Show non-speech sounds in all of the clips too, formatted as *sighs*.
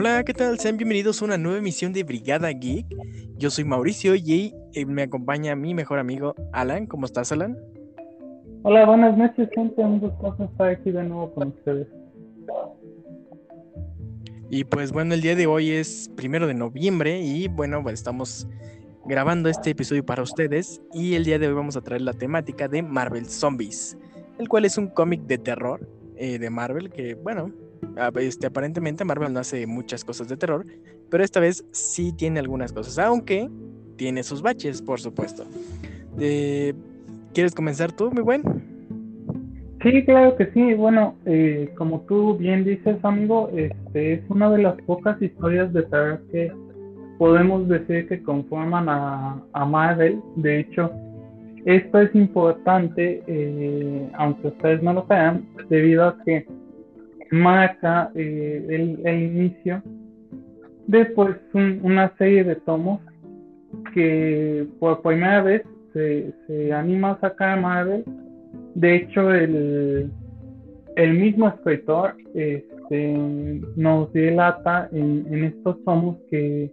Hola, ¿qué tal? Sean bienvenidos a una nueva emisión de Brigada Geek. Yo soy Mauricio y eh, me acompaña mi mejor amigo Alan. ¿Cómo estás, Alan? Hola, buenas noches, gente. Un gusto estar aquí de nuevo con ustedes. Y pues bueno, el día de hoy es primero de noviembre y bueno, pues estamos grabando este episodio para ustedes y el día de hoy vamos a traer la temática de Marvel Zombies, el cual es un cómic de terror eh, de Marvel que bueno, este, aparentemente Marvel no hace muchas cosas de terror, pero esta vez sí tiene algunas cosas, aunque tiene sus baches, por supuesto. ¿Quieres comenzar tú, muy buen? Sí, claro que sí. Bueno, eh, como tú bien dices, amigo, este es una de las pocas historias de terror que podemos decir que conforman a, Marvel. De hecho, esto es importante, eh, aunque ustedes no lo vean, debido a que marca eh, el, inicio de pues una serie de tomos que por primera vez se, se anima a sacar Marvel. De hecho, el, el mismo escritor este, nos delata en, en estos tomos que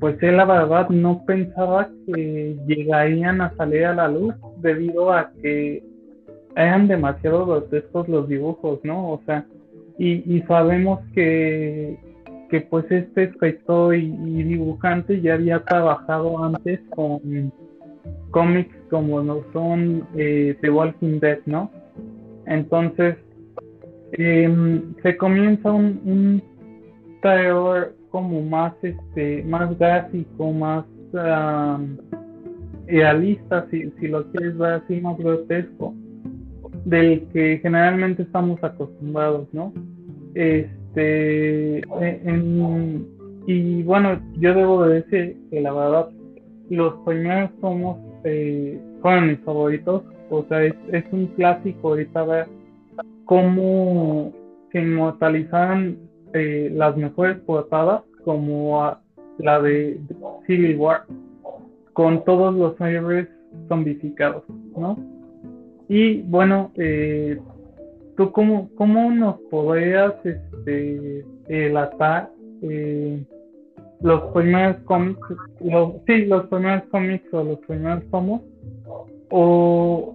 pues él la verdad no pensaba que llegarían a salir a la luz debido a que eran demasiado grotescos los dibujos, ¿no? O sea, y, sabemos que, que pues este escritor y, dibujante ya había trabajado antes con cómics como no son eh, The Walking Dead, ¿no? Entonces em, se comienza un, un terror como más este más gráfico, más realista, si, si lo quieres ver así, más grotesco del que generalmente estamos acostumbrados, ¿no? Este, y bueno, yo debo de decir que la verdad, los primeros somos eh, mis favoritos, o sea, es, es un clásico ahorita ver cómo se inmortalizaron eh, las mejores portadas, como la de Civil War, con todos los héroes zombificados, ¿no? Y bueno, eh, ¿tú cómo, cómo nos podrías este, eh, los primeros cómics, los, sí, los primeros cómics o los primeros tomos? ¿O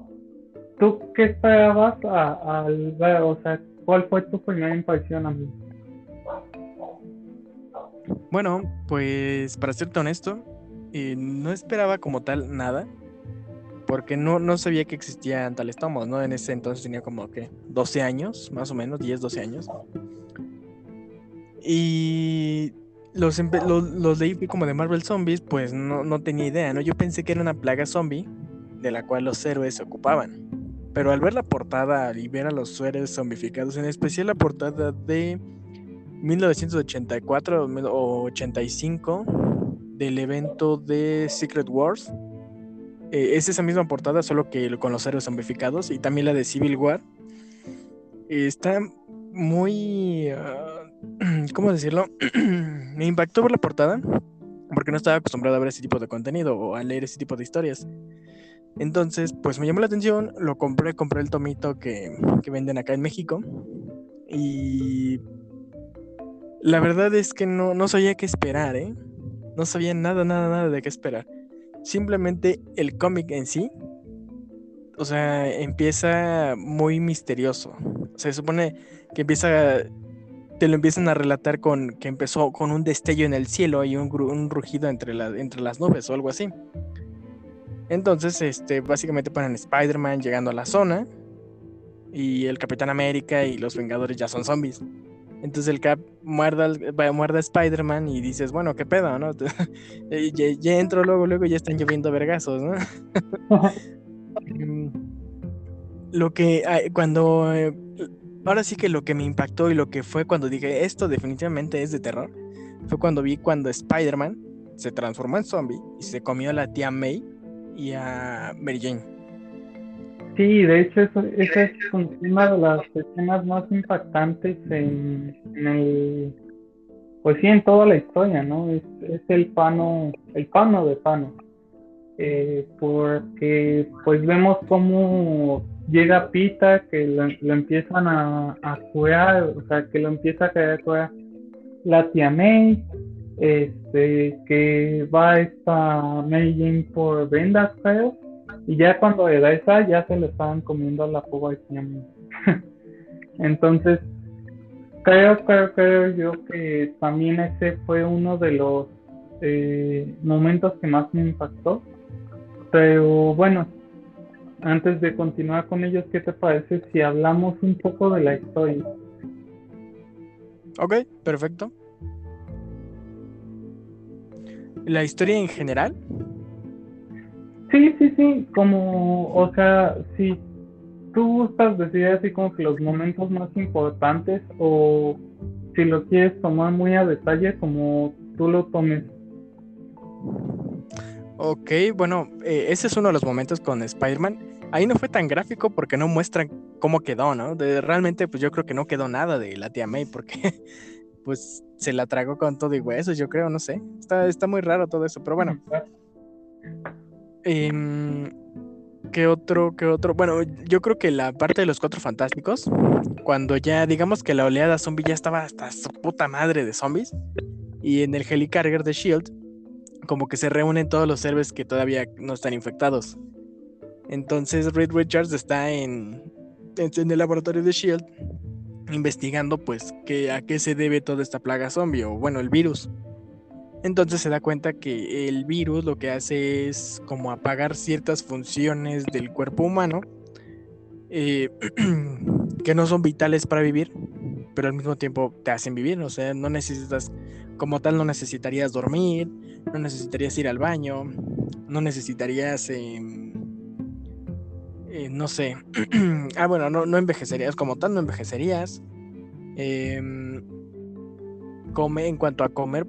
tú qué esperabas al ver, o sea, cuál fue tu primera impresión a mí? Bueno, pues para serte honesto, eh, no esperaba como tal nada porque no, no sabía que existían tales tomos, ¿no? En ese entonces tenía como que 12 años, más o menos, 10, 12 años. Y los, los, leí como de Marvel Zombies, pues no, no tenía idea, ¿no? Yo pensé que era una plaga zombie de la cual los héroes se ocupaban. Pero al ver la portada y ver a los héroes zombificados, en especial la portada de 1984 o 85 del evento de Secret Wars, eh, es esa misma portada, solo que con los héroes zombificados y también la de Civil War. está muy... Ah, *clears throat* ¿Cómo decirlo? *clears throat* Me impactó ver la portada porque no estaba acostumbrado a ver ese tipo de contenido o a leer ese tipo de historias. Entonces, pues me llamó la atención, lo compré, compré el tomito que, que venden acá en México y la verdad es que no, no sabía qué esperar, ¿eh? No sabía nada, nada, nada de qué esperar simplemente el cómic en sí, o sea, empieza muy misterioso. Se supone que empieza, te lo empiezan a relatar con que empezó con un destello en el cielo y un, rugido entre, entre las nubes o algo así. Entonces, este, básicamente ponen Spider-Man llegando a la zona y el Capitán América y los Vengadores ya son zombies. Entonces el Cap muerda, muerda a Spider-Man y dices, bueno, qué pedo, ¿no? *laughs* ya, ya, entro luego, luego ya están lloviendo vergazos, ¿no? *laughs* *laughs* Lo que cuando eh, ahora sí que lo que me impactó y lo que fue cuando dije esto definitivamente es de terror fue cuando vi cuando Spider-Man se transformó en zombie y se comió a la tía May y a Mary Jane. Sí, de hecho, eso, esa es una de las escenas más impactantes en, el. Pues sí, en toda la historia, ¿no? Es, es el pano, el pano de pano. Eh, porque, pues vemos cómo llega Pita, que lo, empiezan a, a o sea, que lo empieza a caer curar. la tía May, este, que va esta May Jane por vendas, creo, y ya cuando era esa, ya se le estaban comiendo la fuga. *laughs* Entonces, creo, creo, creo yo que también ese fue uno de los eh, momentos que más me impactó. Pero bueno, antes de continuar con ellos, ¿qué te parece si hablamos un poco de la historia? Ok, perfecto. ¿La historia en general? Sí, sí, sí, como, o sea, si tú gustas decir así como que los momentos más importantes o si lo quieres tomar muy a detalle como tú lo tomes. Ok, bueno, eh, ese es uno de los momentos con Spider-Man. Ahí no fue tan gráfico porque no muestran cómo quedó, ¿no? De, realmente, pues yo creo que no quedó nada de la tía May porque *laughs* pues se la tragó con todo y huesos, yo creo, no sé. Está, está muy raro todo eso, pero bueno. Eh, ¿Qué otro? ¿Qué otro? Bueno, yo creo que la parte de los cuatro fantásticos, cuando ya digamos que la oleada zombie ya estaba hasta su puta madre de zombies, y en el Helicarrier de Shield, como que se reúnen todos los héroes que todavía no están infectados. Entonces Reed Richards está en, en el laboratorio de Shield investigando pues que, a qué se debe toda esta plaga zombie o bueno el virus. Entonces se da cuenta que el virus lo que hace es como apagar ciertas funciones del cuerpo humano eh, *clears throat* que no son vitales para vivir, pero al mismo tiempo te hacen vivir. O sea, no necesitas, como tal, no necesitarías dormir, no necesitarías ir al baño, no necesitarías, em, eh, no sé, *clears throat* ah, bueno, no, no, envejecerías como tal, no envejecerías. Em, come, en cuanto a comer,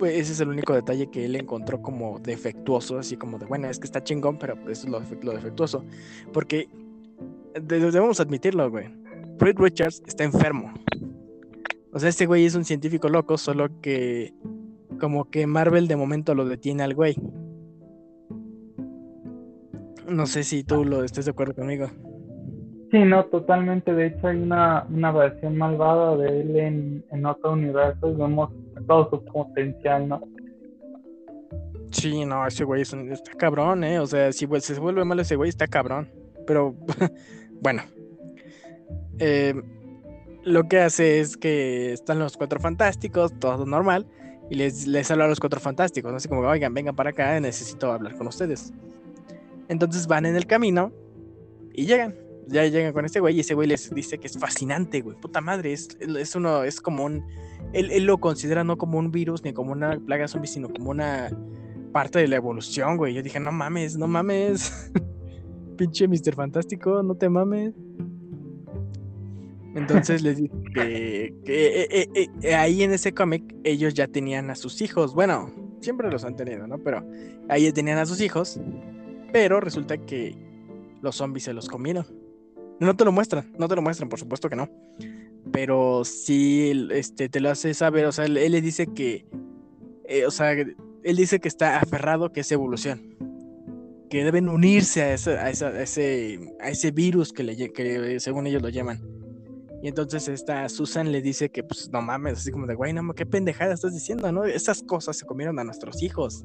pues ese es el único detalle que él encontró como defectuoso, así como de, bueno, es que está chingón, pero eso es lo, defectuoso. Porque debemos admitirlo, güey. Fred Richards está enfermo. O sea, este güey es un científico loco, solo que como que Marvel de momento lo detiene al güey. No sé si tú lo estés de acuerdo conmigo. Sí, no, totalmente. De hecho, hay una, una versión malvada de él en, en otro universo y vemos todo su potencial, ¿no? Sí, no, ese güey está cabrón, ¿eh? O sea, si se vuelve malo ese güey, está cabrón. Pero, *laughs* bueno. Eh, lo que hace es que están los cuatro fantásticos, todo normal, y les, les habla a los cuatro fantásticos, ¿no? Así como, oigan, vengan para acá, necesito hablar con ustedes. Entonces van en el camino y llegan ya llegan con este güey y ese güey les dice que es fascinante, güey. Puta madre, es, es uno, es como un. Él, lo considera no como un virus ni como una plaga zombie, sino como una parte de la evolución, güey. Yo dije, no mames, no mames. *laughs* Pinche Mr. Fantástico, no te mames. Entonces les dice que, eh, eh, eh, ahí en ese cómic ellos ya tenían a sus hijos. Bueno, siempre los han tenido, ¿no? Pero ahí tenían a sus hijos. Pero resulta que los zombies se los comieron. No te lo muestran, no te lo muestran, por supuesto que no. Pero sí, este, te lo hace saber, o sea, él, le dice que, eh, o sea, él dice que está aferrado, que es evolución. Que deben unirse a, ese, a, ese, a ese virus que, le, que según ellos lo llaman. Y entonces esta Susan le dice que, pues, no mames, así como de, güey, no, qué pendejada estás diciendo, ¿no? Esas cosas se comieron a nuestros hijos.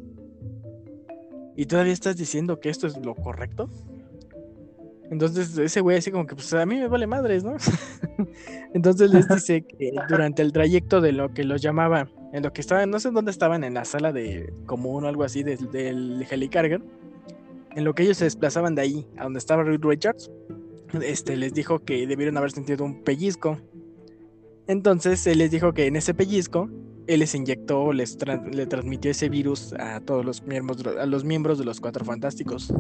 ¿Y todavía estás diciendo que esto es lo correcto? Entonces ese güey así como que pues a mí me vale madres, ¿no? *laughs* Entonces les dice que durante el trayecto de lo que los llamaba, en lo que estaban, no sé dónde estaban, en la sala de común o algo así del, del helicarger, en lo que ellos se desplazaban de ahí a donde estaba Reed Richards, este, les dijo que debieron haber sentido un pellizco. Entonces él les dijo que en ese pellizco él les inyectó, les le transmitió ese virus a todos los miembros, a los miembros de los Cuatro Fantásticos.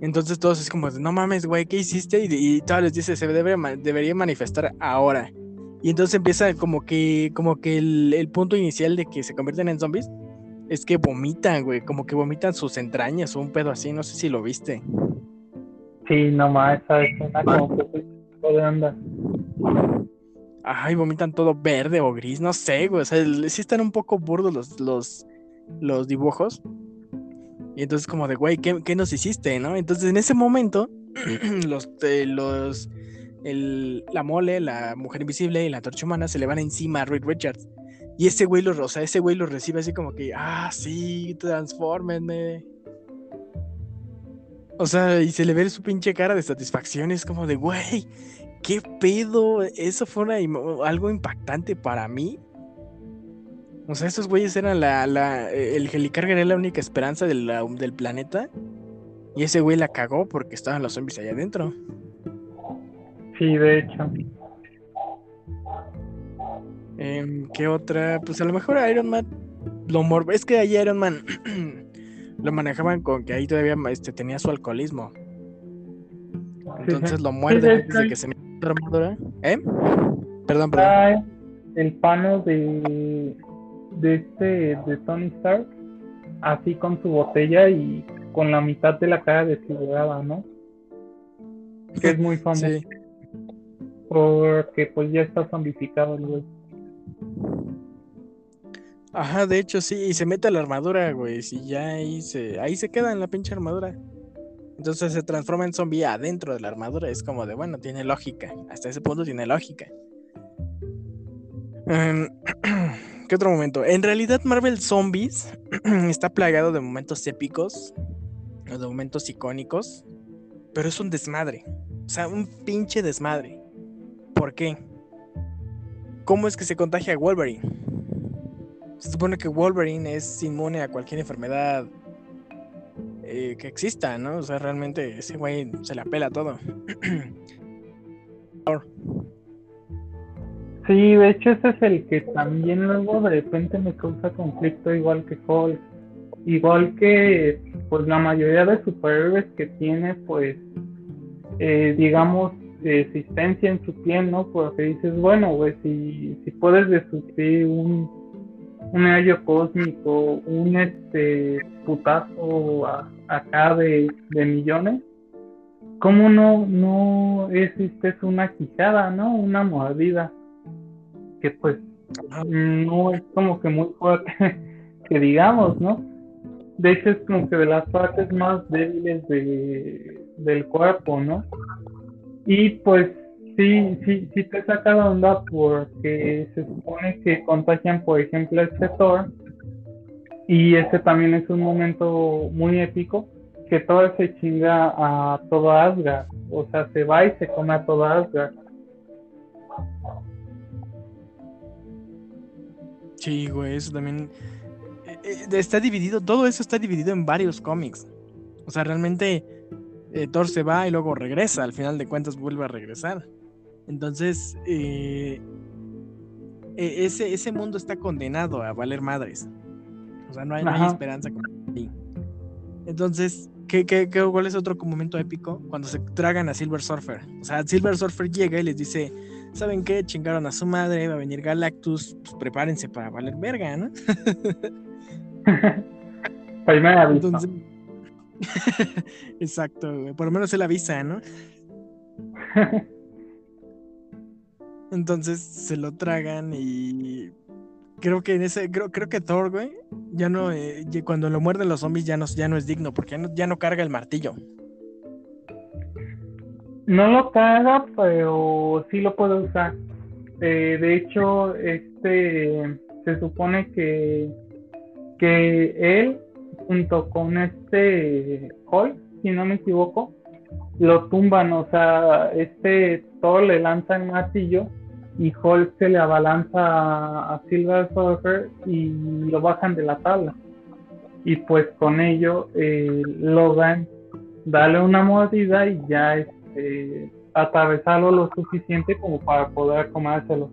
Entonces todos es como, no mames, güey, ¿qué hiciste? Y, todos les dice, se debe, debería manifestar ahora. Y entonces empieza como que, como que el, punto inicial de que se convierten en zombies es que vomitan, güey, como que vomitan sus entrañas o un pedo así, no sé si lo viste. Sí, nomás, esa escena como que de onda. Ay, vomitan todo verde o gris, no sé, güey, o sea, sí están un poco burdos los, los, los dibujos. Y entonces como de, güey, ¿qué, nos hiciste, no? Entonces en ese momento, *clears throat* los, los el, la mole, la mujer invisible y la torcha humana se le van encima a Reed Richards. Y ese güey lo, o sea, ese güey lo recibe así como que, ah, sí, transfórmenme. O sea, y se le ve su pinche cara de satisfacción. Es como de, güey, ¿qué pedo? Eso fue algo impactante para mí. O sea, esos güeyes eran la, la el Helicarga era la única esperanza del planeta. Y ese güey la cagó porque estaban los zombies allá adentro. Sí, de hecho. Em, ¿Qué otra? Pues a lo mejor Iron Man lo mor es que ahí Iron Man *clears throat* lo manejaban con que ahí todavía este, tenía su alcoholismo. Entonces lo muerde antes de que se meta la armadura. ¿Eh? Perdón, perdón. El pano de de este de Tony Stark así con su botella y con la mitad de la cara desfigurada, ¿no? Que es muy famoso. Porque pues ya está zombificado el güey. Ajá, de hecho sí, y se mete a la armadura, güey, y ya ahí se, ahí se queda en la pinche armadura. Entonces se transforma en zombie adentro de la armadura, es como de, bueno, tiene lógica, hasta ese punto tiene lógica. Em, ¿Qué otro momento? En realidad Marvel Zombies *clears throat* está plagado de momentos épicos, de momentos icónicos, pero es un desmadre. O sea, un pinche desmadre. ¿Por qué? ¿Cómo es que se contagia Wolverine? Se supone que Wolverine es inmune a cualquier enfermedad eh, que exista, ¿no? O sea, realmente ese güey se la pela todo. *clears throat* Sí, de hecho ese es el que también luego de repente me causa conflicto igual que Hulk. Igual que pues la mayoría de superhéroes que tiene pues eh, digamos existencia en su piel, ¿no? Porque dices, bueno, güey, si, si puedes destruir un, un rayo cósmico, un este putazo acá de, de millones, ¿cómo no, no existe una quijada, ¿no? Una mordida que pues no es como que muy fuerte *laughs* que digamos, ¿no? De hecho es como que de las partes más débiles de, del cuerpo, ¿no? Y pues sí, sí, sí te saca de onda porque se supone que contagian, por ejemplo, este Thor. Y ese también es un momento muy épico, que Thor se chinga a todo Asgard. O sea, se va y se come a todo Asgard. Sí, güey, eso también eh, eh, está dividido, todo eso está dividido en varios cómics. O sea, realmente eh, Thor se va y luego regresa, al final de cuentas vuelve a regresar. Entonces, e, ese, ese mundo está condenado a valer madres. O sea, no hay, esperanza. Entonces, ¿qué, qué, cuál es otro momento épico? Cuando se tragan a Silver Surfer. O sea, Silver Surfer llega y les dice, ¿saben qué? Chingaron a su madre, va a venir Galactus, pues prepárense para valer verga, ¿no? *laughs* Primera *laughs* Exacto, por lo menos él avisa, ¿no? *laughs* Entonces se lo tragan y creo que en ese creo, creo que Thor, güey, ya no eh, cuando lo muerden los zombies ya no, ya no es digno porque ya no, ya no carga el martillo. No lo caga, pero sí lo puede usar. Eh, de hecho, este se supone que, que él, junto con este Hulk, si no me equivoco, lo tumban. O sea, este Thor le lanza el martillo y Hulk se le abalanza a Silver Surfer y lo bajan de la tabla. Y pues con ello eh, logran darle una mordida y ya es eh, atravesarlo lo suficiente como para poder comérselo.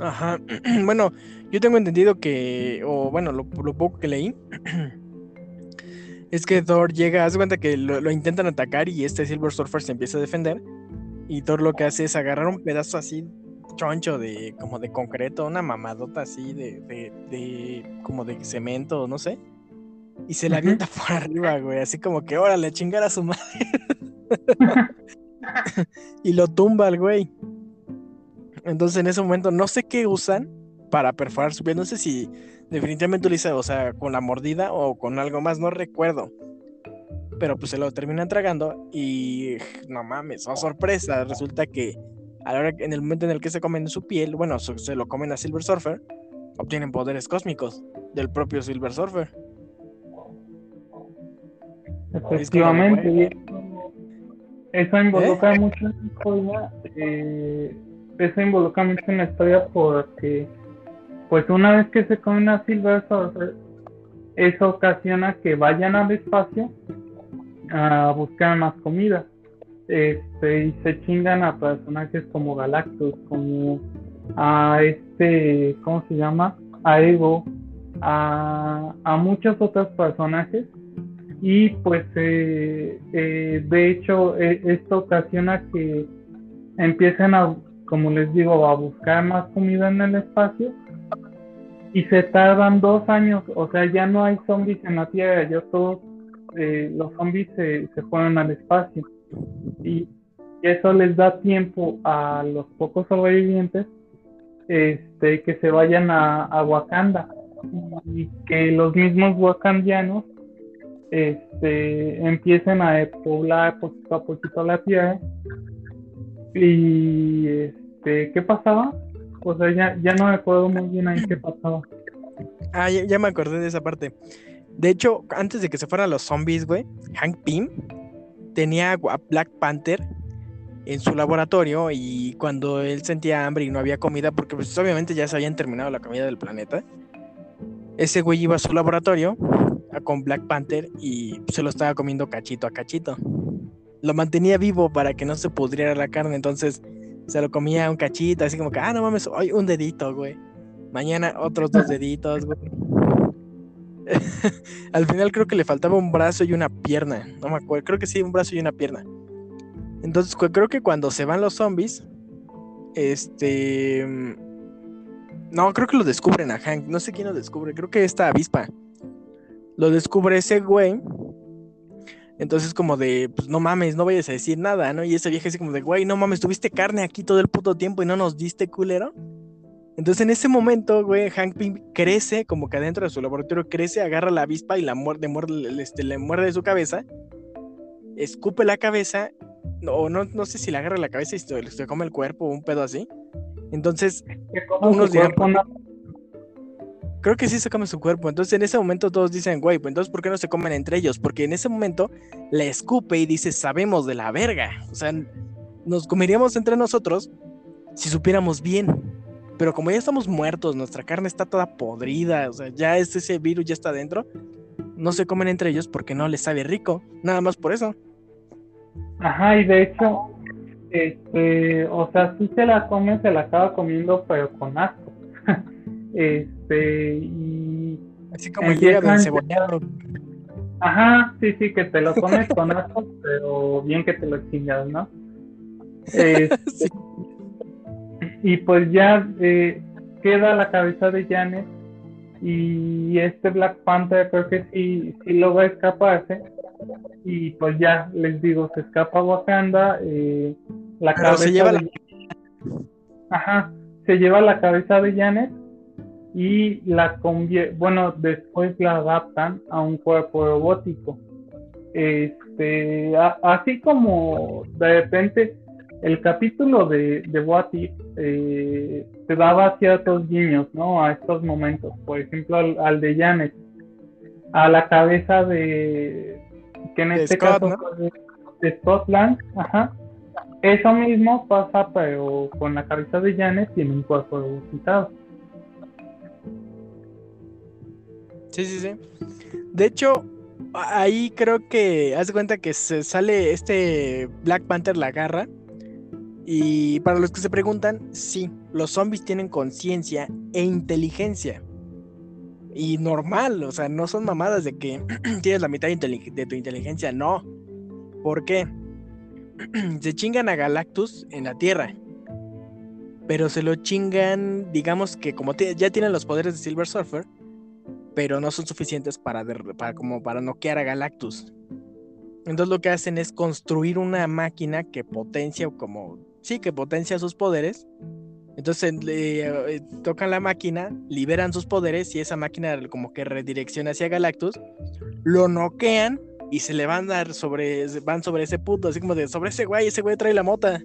Ajá. *clears throat* Bueno, yo tengo entendido que, o bueno, lo, poco que leí, *clears throat* es que Thor llega, hace cuenta que lo, intentan atacar y este Silver Surfer se empieza a defender. Y Thor lo que hace es agarrar un pedazo así choncho de como de concreto, una mamadota así de, de, de como de cemento, no sé y se la avienta por arriba, güey, así como que órale, chingar a su madre. *laughs* y lo tumba al güey. Entonces en ese momento no sé qué usan para perforar su piel. No sé si definitivamente lo o sea, con la mordida o con algo más, no recuerdo. pero pues se lo terminan tragando y no mames, oh sorpresa, resulta que a la hora, en el momento en el que se comen su piel, bueno, se lo comen a Silver Surfer, obtienen poderes cósmicos del propio Silver Surfer. Efectivamente, eso involucra ¿Eh? mucho en la historia, eh, eso involucra mucho en la historia porque pues una vez que se comen a Silver Surfer, eso ocasiona que vayan al espacio a buscar más comida. Este, y se chingan a personajes como Galactus, como a este, ¿cómo se llama? A Ego, a, a muchos otros personajes. Y pues eh, eh, de hecho e, esto ocasiona que empiecen a, como les digo, a buscar más comida en el espacio y se tardan dos años, o sea, ya no hay zombies en la Tierra, ya todos eh, los zombies se, se fueron al espacio. Y eso les da tiempo a los pocos sobrevivientes este, que se vayan a, Wakanda. Y que los mismos wakandianos este, empiecen a poblar poquito a poquito la tierra y este, ¿qué pasaba? O sea, ya, ya no me acuerdo muy bien ahí qué pasaba. Ah, ya, ya, me acordé de esa parte. De hecho, antes de que se fueran los zombies, güey, Hank Pym tenía a Black Panther en su laboratorio y cuando él sentía hambre y no había comida, porque pues obviamente ya se habían terminado la comida del planeta, ese güey iba a su laboratorio con Black Panther y se lo estaba comiendo cachito a cachito. Lo mantenía vivo para que no se pudriera la carne, entonces se lo comía un cachito, así como que, ah, no mames, hoy un dedito, güey. Mañana otros dos deditos, güey. *laughs* Al final creo que le faltaba un brazo y una pierna. No me acuerdo. Creo que sí, un brazo y una pierna. Entonces creo que cuando se van los zombies, este... No, creo que lo descubren a Hank. No sé quién lo descubre. Creo que esta avispa. Lo descubre ese güey. Entonces como de, pues no mames, no vayas a decir nada, ¿no? Y ese vieja así como de, güey, no mames, tuviste carne aquí todo el puto tiempo y no nos diste culero. Entonces en ese momento, güey, Hank Pym crece, como que adentro de su laboratorio crece, agarra la avispa y la muerde, muerde este, le muerde de su cabeza, escupe la cabeza, o no, no sé si le agarra la cabeza y se, come el cuerpo o un pedo así. Entonces, unos dirán, creo que sí se come su cuerpo. Entonces en ese momento todos dicen, güey, pues entonces ¿por qué no se comen entre ellos? Porque en ese momento le escupe y dice, sabemos de la verga. O sea, nos comeríamos entre nosotros si supiéramos bien. Pero como ya estamos muertos, nuestra carne está toda podrida, o sea, ya ese virus ya está dentro, no se comen entre ellos porque no les sabe rico, nada más por eso. Ajá, y de hecho, este, o sea, si se la come, se la acaba comiendo, pero con asco. *laughs* este, y. Así como el hígado encebollado. Ajá, sí, sí, que te lo comes con asco, *laughs* pero bien que te lo chingas, ¿no? *laughs* Este, y pues ya eh, queda la cabeza de Janet y este Black Panther creo que sí, sí logra escaparse y pues ya les digo se escapa a Wakanda eh, la cabeza se lleva de... ajá se lleva la cabeza de Janet y la convierte bueno después la adaptan a un cuerpo robótico este así como de repente el capítulo de, de What If eh, te daba ciertos guiños, ¿no? A estos momentos. Por ejemplo, al, de Janet, a la cabeza de. que en este caso de, Scotland, ajá. Eso mismo pasa, pero con la cabeza de Janet tiene un cuerpo quitado. Sí, sí, sí. De hecho, ahí creo que haz de cuenta que se sale este Black Panther la agarra y para los que se preguntan, sí, los zombies tienen conciencia e inteligencia. Y normal, o sea, no son mamadas de que *clears throat* tienes la mitad de, tu inteligencia, no. ¿Por qué? *clears throat* se chingan a Galactus en la Tierra. Pero se lo chingan, digamos que como ya tienen los poderes de Silver Surfer, pero no son suficientes para, para, como para noquear a Galactus. Entonces lo que hacen es construir una máquina que potencia como sí, que potencia sus poderes. Entonces le eh, tocan la máquina, liberan sus poderes y esa máquina como que redirecciona hacia Galactus, lo noquean y se le van a dar sobre, van sobre ese puto, así como de sobre ese güey, ese güey trae la mota.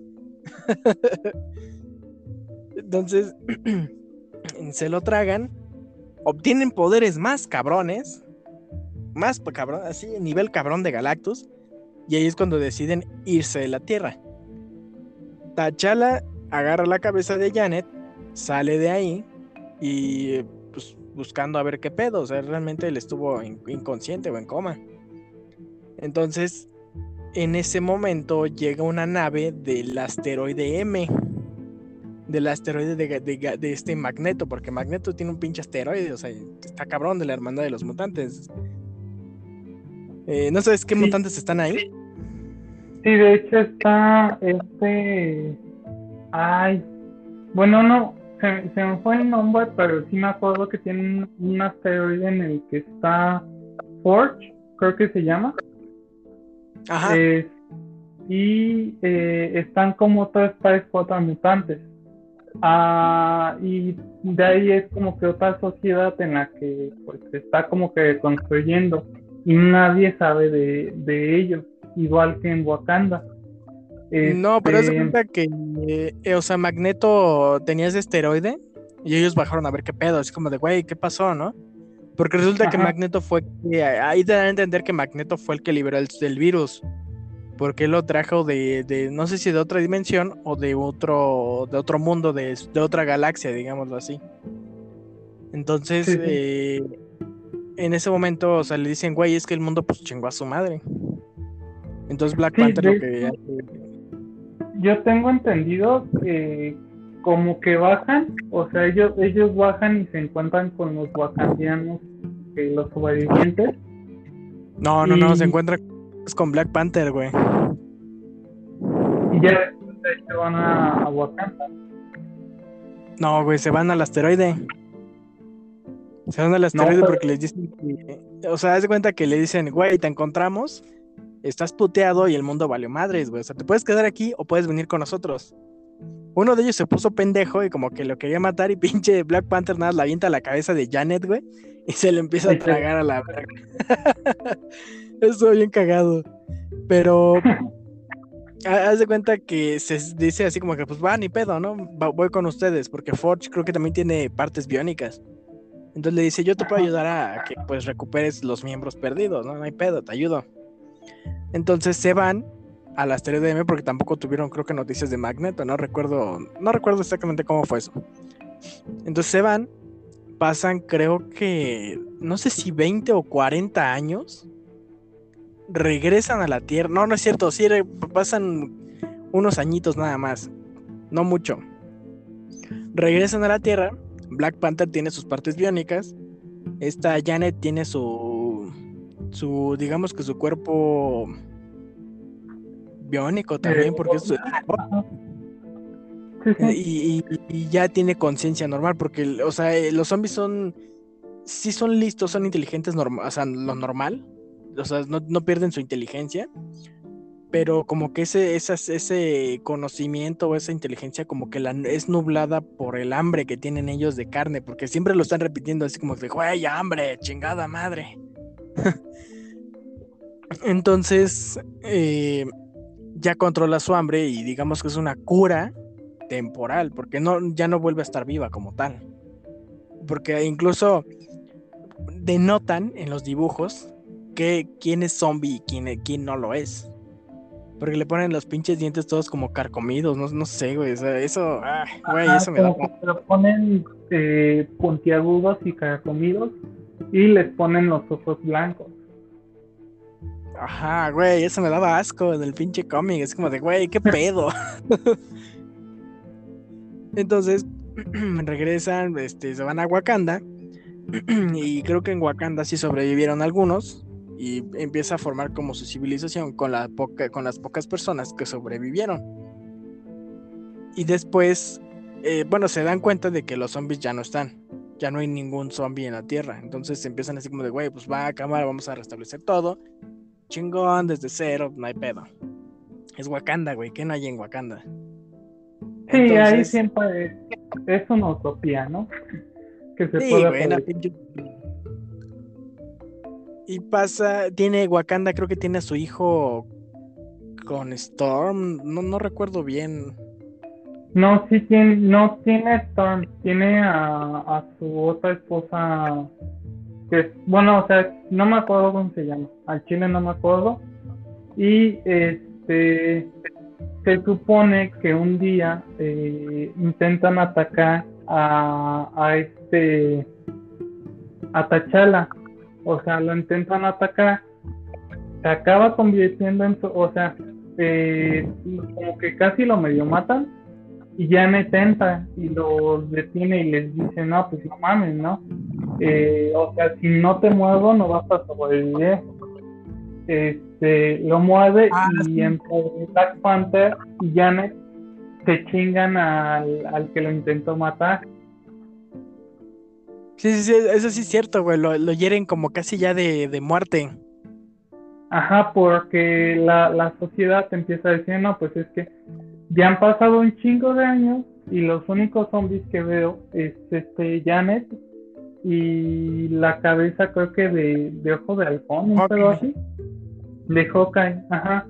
*laughs* Entonces, *clears throat* se lo tragan, obtienen poderes más cabrones, más cabrón, así, nivel cabrón de Galactus, y ahí es cuando deciden irse de la Tierra. T'Challa agarra la cabeza de Janet, sale de ahí y pues buscando a ver qué pedo, o sea, realmente él estuvo inconsciente o en coma. Entonces, en ese momento llega una nave del asteroide M, del asteroide de, este Magneto, porque Magneto tiene un pinche asteroide, o sea, está cabrón de la hermandad de los mutantes. Eh, ¿No sabes qué mutantes están ahí? Sí, de hecho está este. Ay. Bueno, no. Se, se, me fue el nombre, pero sí me acuerdo que tiene un asteroide en el que está Forge, creo que se llama. Ajá. y eh, están como tres pares cuatro mutantes. Ah, y de ahí es como que otra sociedad en la que pues está como que construyendo y nadie sabe de, de ellos igual que en Wakanda. No, pero es este, cuenta que, eh, o sea, Magneto tenía ese esteroide y ellos bajaron a ver qué pedo, así como de, güey, ¿qué pasó, no? Porque resulta que Magneto fue, ahí te dan a entender que Magneto fue el que liberó el, virus, porque lo trajo de, no sé si de otra dimensión o de otro, de otro mundo, de, otra galaxia, digámoslo así. Entonces, eh, en ese momento, o sea, le dicen, güey, es que el mundo pues chingó a su madre. Entonces Black Panther lo que... Yo tengo entendido que como que bajan, o sea, ellos, ellos bajan y se encuentran con los wakandianos, los sobrevivientes. No, no, no, se encuentran con Black Panther, güey. Y ya se van a, a Wakanda. No, güey, se van al asteroide. Se van al asteroide porque les dicen que, o sea, haz de cuenta que le dicen, güey, te encontramos estás puteado y el mundo valió madres, güey. O sea, te puedes quedar aquí o puedes venir con nosotros. Uno de ellos se puso pendejo y como que lo quería matar y *laughs* pinche Black Panther nada la avienta a la cabeza de Janet, güey, y se le empieza a tragar a la verga. *laughs* Estoy bien cagado. Pero *laughs* haz de cuenta que se dice así como que pues va ni pedo, ¿no? voy con ustedes porque Forge creo que también tiene partes biónicas. Entonces le dice, "Yo te puedo ayudar a que pues recuperes los miembros perdidos, ¿no? No hay pedo, te ayudo." Entonces se van al asteroide M porque tampoco tuvieron, creo que noticias de Magneto, no recuerdo, no recuerdo exactamente cómo fue eso. Entonces se van, pasan creo que, no sé si 20 o 40 años, regresan a la Tierra, no, no es cierto, sí, pasan unos añitos nada más, no mucho. Regresan a la Tierra, Black Panther tiene sus partes biónicas, esta Janet tiene su su, digamos que su cuerpo biónico también, porque es... Y, ya tiene conciencia normal, porque, o sea, eh, los zombies son, sí son listos, son inteligentes, o sea, lo normal, o sea, no, pierden su inteligencia, pero como que ese, ese conocimiento o esa inteligencia como que la, es nublada por el hambre que tienen ellos de carne, porque siempre lo están repitiendo así como de, güey, hambre, chingada madre. *laughs* Entonces, eh, ya controla su hambre y digamos que es una cura temporal, porque no, ya no vuelve a estar viva como tal. Porque incluso denotan en los dibujos que quién es zombie y quién, quién no lo es. Porque le ponen los pinches dientes todos como carcomidos, no, sé, güey. eso, güey, eso me da. Se lo ponen eh, puntiagudos y carcomidos y les ponen los ojos blancos. Ajá, güey, eso me daba asco en el pinche cómic. Es como de, güey, qué pedo. *laughs* Entonces, *clears throat* regresan, este, se van a Wakanda. *clears throat* y creo que en Wakanda sí sobrevivieron algunos. Y empieza a formar como su civilización con, la poca, con las pocas personas que sobrevivieron. Y después, eh, bueno, se dan cuenta de que los zombies ya no están. Ya no hay ningún zombie en la Tierra. Entonces empiezan así como de, güey, pues va a cámara, vamos a restablecer todo chingón, desde cero, no hay pedo. Es Wakanda, güey, ¿qué no hay en Wakanda? Sí, ahí siempre es, una utopía, ¿no? Que se sí, güey, Y pasa, tiene Wakanda, creo que tiene a su hijo con Storm, no, no recuerdo bien. No, sí tiene, no tiene Storm, tiene a, su otra esposa, que bueno, o sea, no me acuerdo cómo se llama, al chile no me acuerdo. Y este, se supone que un día eh, intentan atacar a, a este, a Tachala, o sea, lo intentan atacar, se acaba convirtiendo en, o sea, eh, como que casi lo medio matan y ya me tenta y los detiene y les dice, no, pues no mames, ¿no? Eh, o sea, si no te muevo no vas a sobrevivir. Este, lo mueve ah, y entre Black Panther y Janet se chingan al, al que lo intentó matar. Sí, sí, sí, eso sí es cierto, güey. Lo, lo hieren como casi ya de, de muerte. Ajá, porque la, la sociedad te empieza a decir, no, pues es que ya han pasado un chingo de años y los únicos zombies que veo es este Janet y la cabeza creo que de, de ojo de halcón, un así. De Hawkeye, ajá.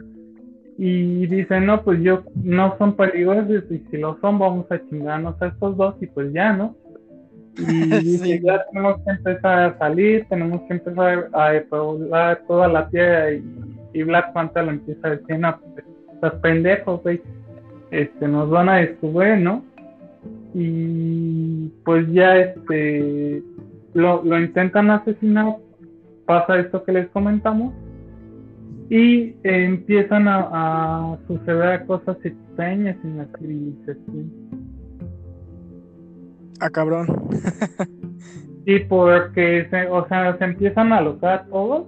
Y dicen, no, pues yo no son peligrosos y si lo son vamos a chingarnos a estos dos y pues ya, ¿no? *laughs* Y ya tenemos que empezar a salir, tenemos que empezar a poblar toda la tierra y, Black Panther lo empieza a decir, no, pues, estás pendejos, güey, este, nos van a descubrir, ¿no? Y pues ya este lo, lo intentan asesinar, pasa esto que les comentamos, y empiezan a, a, suceder cosas extrañas en la civilización. Ah, cabrón. *laughs* sí, porque, se, o sea, se empiezan a alocar todos.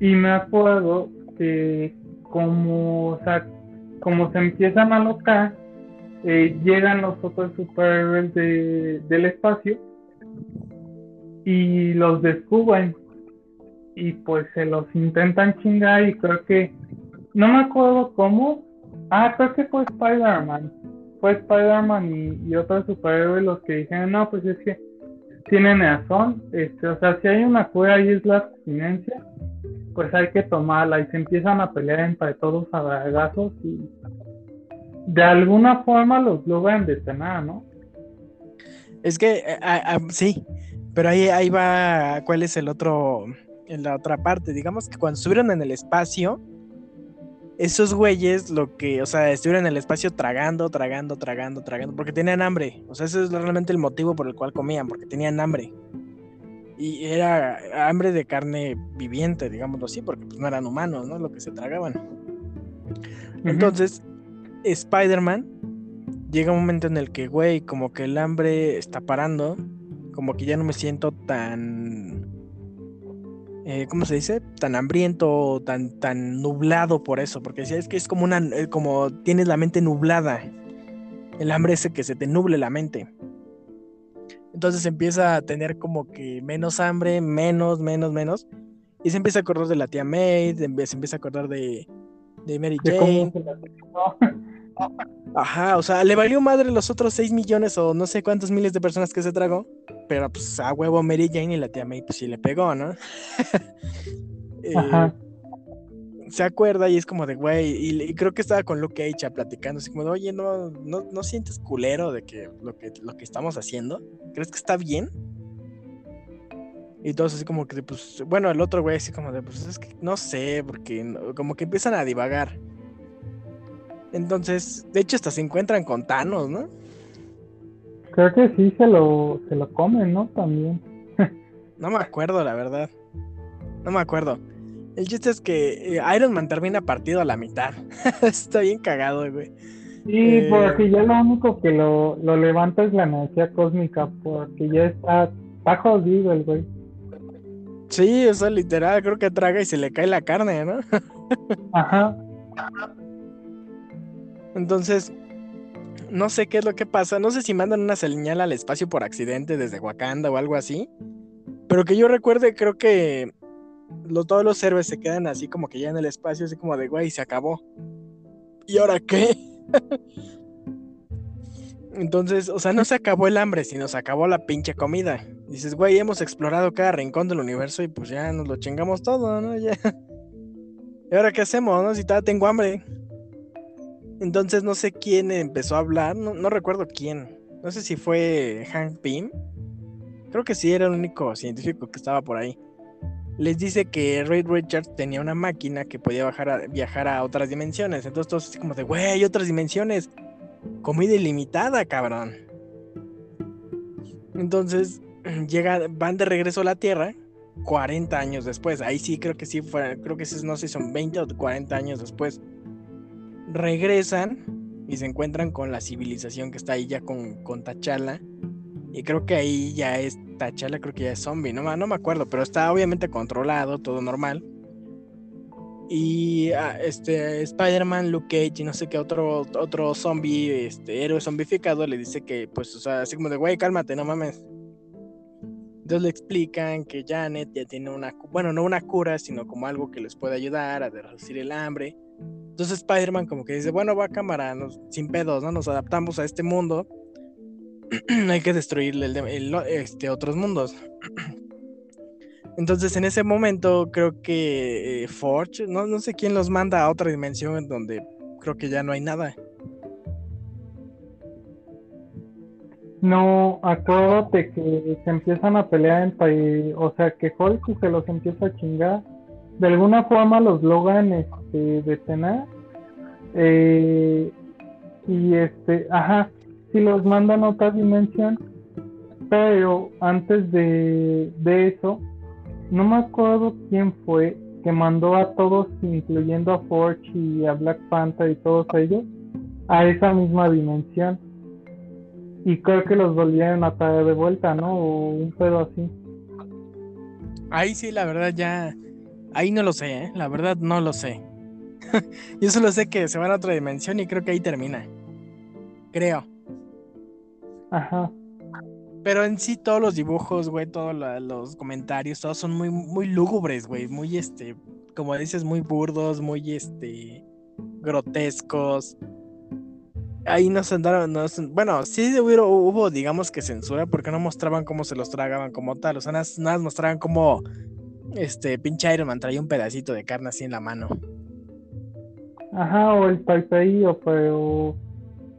Y me acuerdo que como, o sea, como se empiezan a alocar, eh, llegan los otros superhéroes de, del espacio y los descubren y pues se los intentan chingar y creo que no me acuerdo cómo ah creo que fue Spider-Man fue Spider-Man y, otros superhéroes los que dijeron, no, pues es que tienen razón, este, o sea, si hay una cura y es la abstinencia, pues hay que tomarla y se empiezan a pelear entre todos a vergazos y de alguna forma los logran detener, ¿no? Es que, eh, sí, pero ahí, ahí va, ¿cuál es el otro, en la otra parte? Digamos que cuando estuvieron en el espacio, esos güeyes lo que, o sea, estuvieron en el espacio tragando, tragando, tragando, tragando, porque tenían hambre. O sea, ese es realmente el motivo por el cual comían, porque tenían hambre. Y era hambre de carne viviente, digámoslo así, porque pues no eran humanos, ¿no? Lo que se tragaban. Entonces, Spider-Man llega un momento en el que, güey, como que el hambre está parando, como que ya no me siento tan eh, ¿cómo se dice? Tan hambriento, tan, tan nublado por eso, porque es que es como una, eh, como tienes la mente nublada, el hambre es que se te nuble la mente. Entonces empieza a tener como que menos hambre, menos, menos, menos, y se empieza a acordar de la tía May, se empieza a acordar de, de Mary Jane. Ajá, o sea, le valió madre los otros 6 millones o no sé cuántos miles de personas que se tragó. Pero pues a huevo Mary Jane y la tía May pues sí le pegó, ¿no? *laughs* Eh, se acuerda y es como de, güey, y, creo que estaba con Luke Cage platicando, así como de, oye, ¿no, no, sientes culero de que lo, que lo que estamos haciendo? ¿Crees que está bien? Y todos así como que, pues, bueno, el otro güey así como de, pues es que no sé, porque como que empiezan a divagar. Entonces, de hecho, hasta se encuentran con Thanos, ¿no? Creo que sí se lo, se lo comen, ¿no? También. no me acuerdo, la verdad. No me acuerdo. El chiste es que eh, Iron Man termina partido a la mitad. *laughs* Está bien cagado, güey. Sí, eh, porque ya lo único que lo, lo levanta es la energía cósmica, porque ya está, está jodido el güey. Sí, o sea, literal, creo que traga y se le cae la carne, ¿no? *laughs* Ajá. Entonces, no sé qué es lo que pasa. No sé si mandan una señal al espacio por accidente desde Wakanda o algo así. Pero que yo recuerde, creo que todos los héroes se quedan así como que ya en el espacio, así como de, güey, se acabó. ¿Y ahora qué? *laughs* Entonces, o sea, no se acabó el hambre, sino se acabó la pinche comida. Dices, güey, hemos explorado cada rincón del universo y pues ya nos lo chingamos todo, ¿no? *laughs* Ya. ¿Y ahora qué hacemos, no? Si todavía tengo hambre. Entonces no sé quién empezó a hablar, no, recuerdo quién. No sé si fue Hank Pym. Creo que sí, era el único científico que estaba por ahí. Les dice que Ray Richards tenía una máquina que podía a, viajar a otras dimensiones. Entonces todos así como de, güey, hay otras dimensiones. Comida ilimitada, cabrón. Entonces *clears throat* llega, van de regreso a la Tierra 40 años después. Ahí sí creo que sí fue, creo que no sé son 20 o 40 años después. Regresan y se encuentran con la civilización que está ahí ya con, con Tachala. Y creo que ahí ya es Tachala, creo que ya es zombie, no, no me acuerdo, pero está obviamente controlado, todo normal. Y ah, este Spider-Man, Luke Cage y no sé qué otro, otro zombie, este héroe zombificado, le dice que, pues, o sea, así como de, güey, cálmate, no mames. Entonces le explican que Janet ya tiene una, bueno, no una cura, sino como algo que les puede ayudar a reducir el hambre. Entonces Spider-Man como que dice, bueno, va a cámara, sin pedos, ¿no? Nos adaptamos a este mundo. *clears throat* Hay que destruirle el, este, otros mundos. *clears throat* Entonces en ese momento creo que eh, Forge, no, no sé quién los manda a otra dimensión en donde creo que ya no hay nada. No, acuérdate que se empiezan a pelear entre, o sea que Hulk se los empieza a chingar. De alguna forma los logran este, detener. Eh, y este, ajá, si los mandan a otra dimensión. Pero antes de, de eso, no me acuerdo quién fue que mandó a todos, incluyendo a Forge y a Black Panther y todos ellos, a esa misma dimensión. Y creo que los volvieron a traer de vuelta, ¿no? O un pedo así. Ahí sí, la verdad ya... Ahí no lo sé, ¿eh? La verdad no lo sé. *laughs* Yo solo sé que se van a otra dimensión y creo que ahí termina. Creo. Ajá. Pero en sí todos los dibujos, güey, todos los comentarios, todos son muy, muy lúgubres, güey, muy este, como dices, muy burdos, muy este, grotescos. Ahí nos andaron, bueno, sí hubo, hubo, digamos que censura, porque no mostraban cómo se los tragaban como tal, o sea, nada, nada mostraban cómo, este, pinche Iron Man traía un pedacito de carne así en la mano. Ajá, o el o pero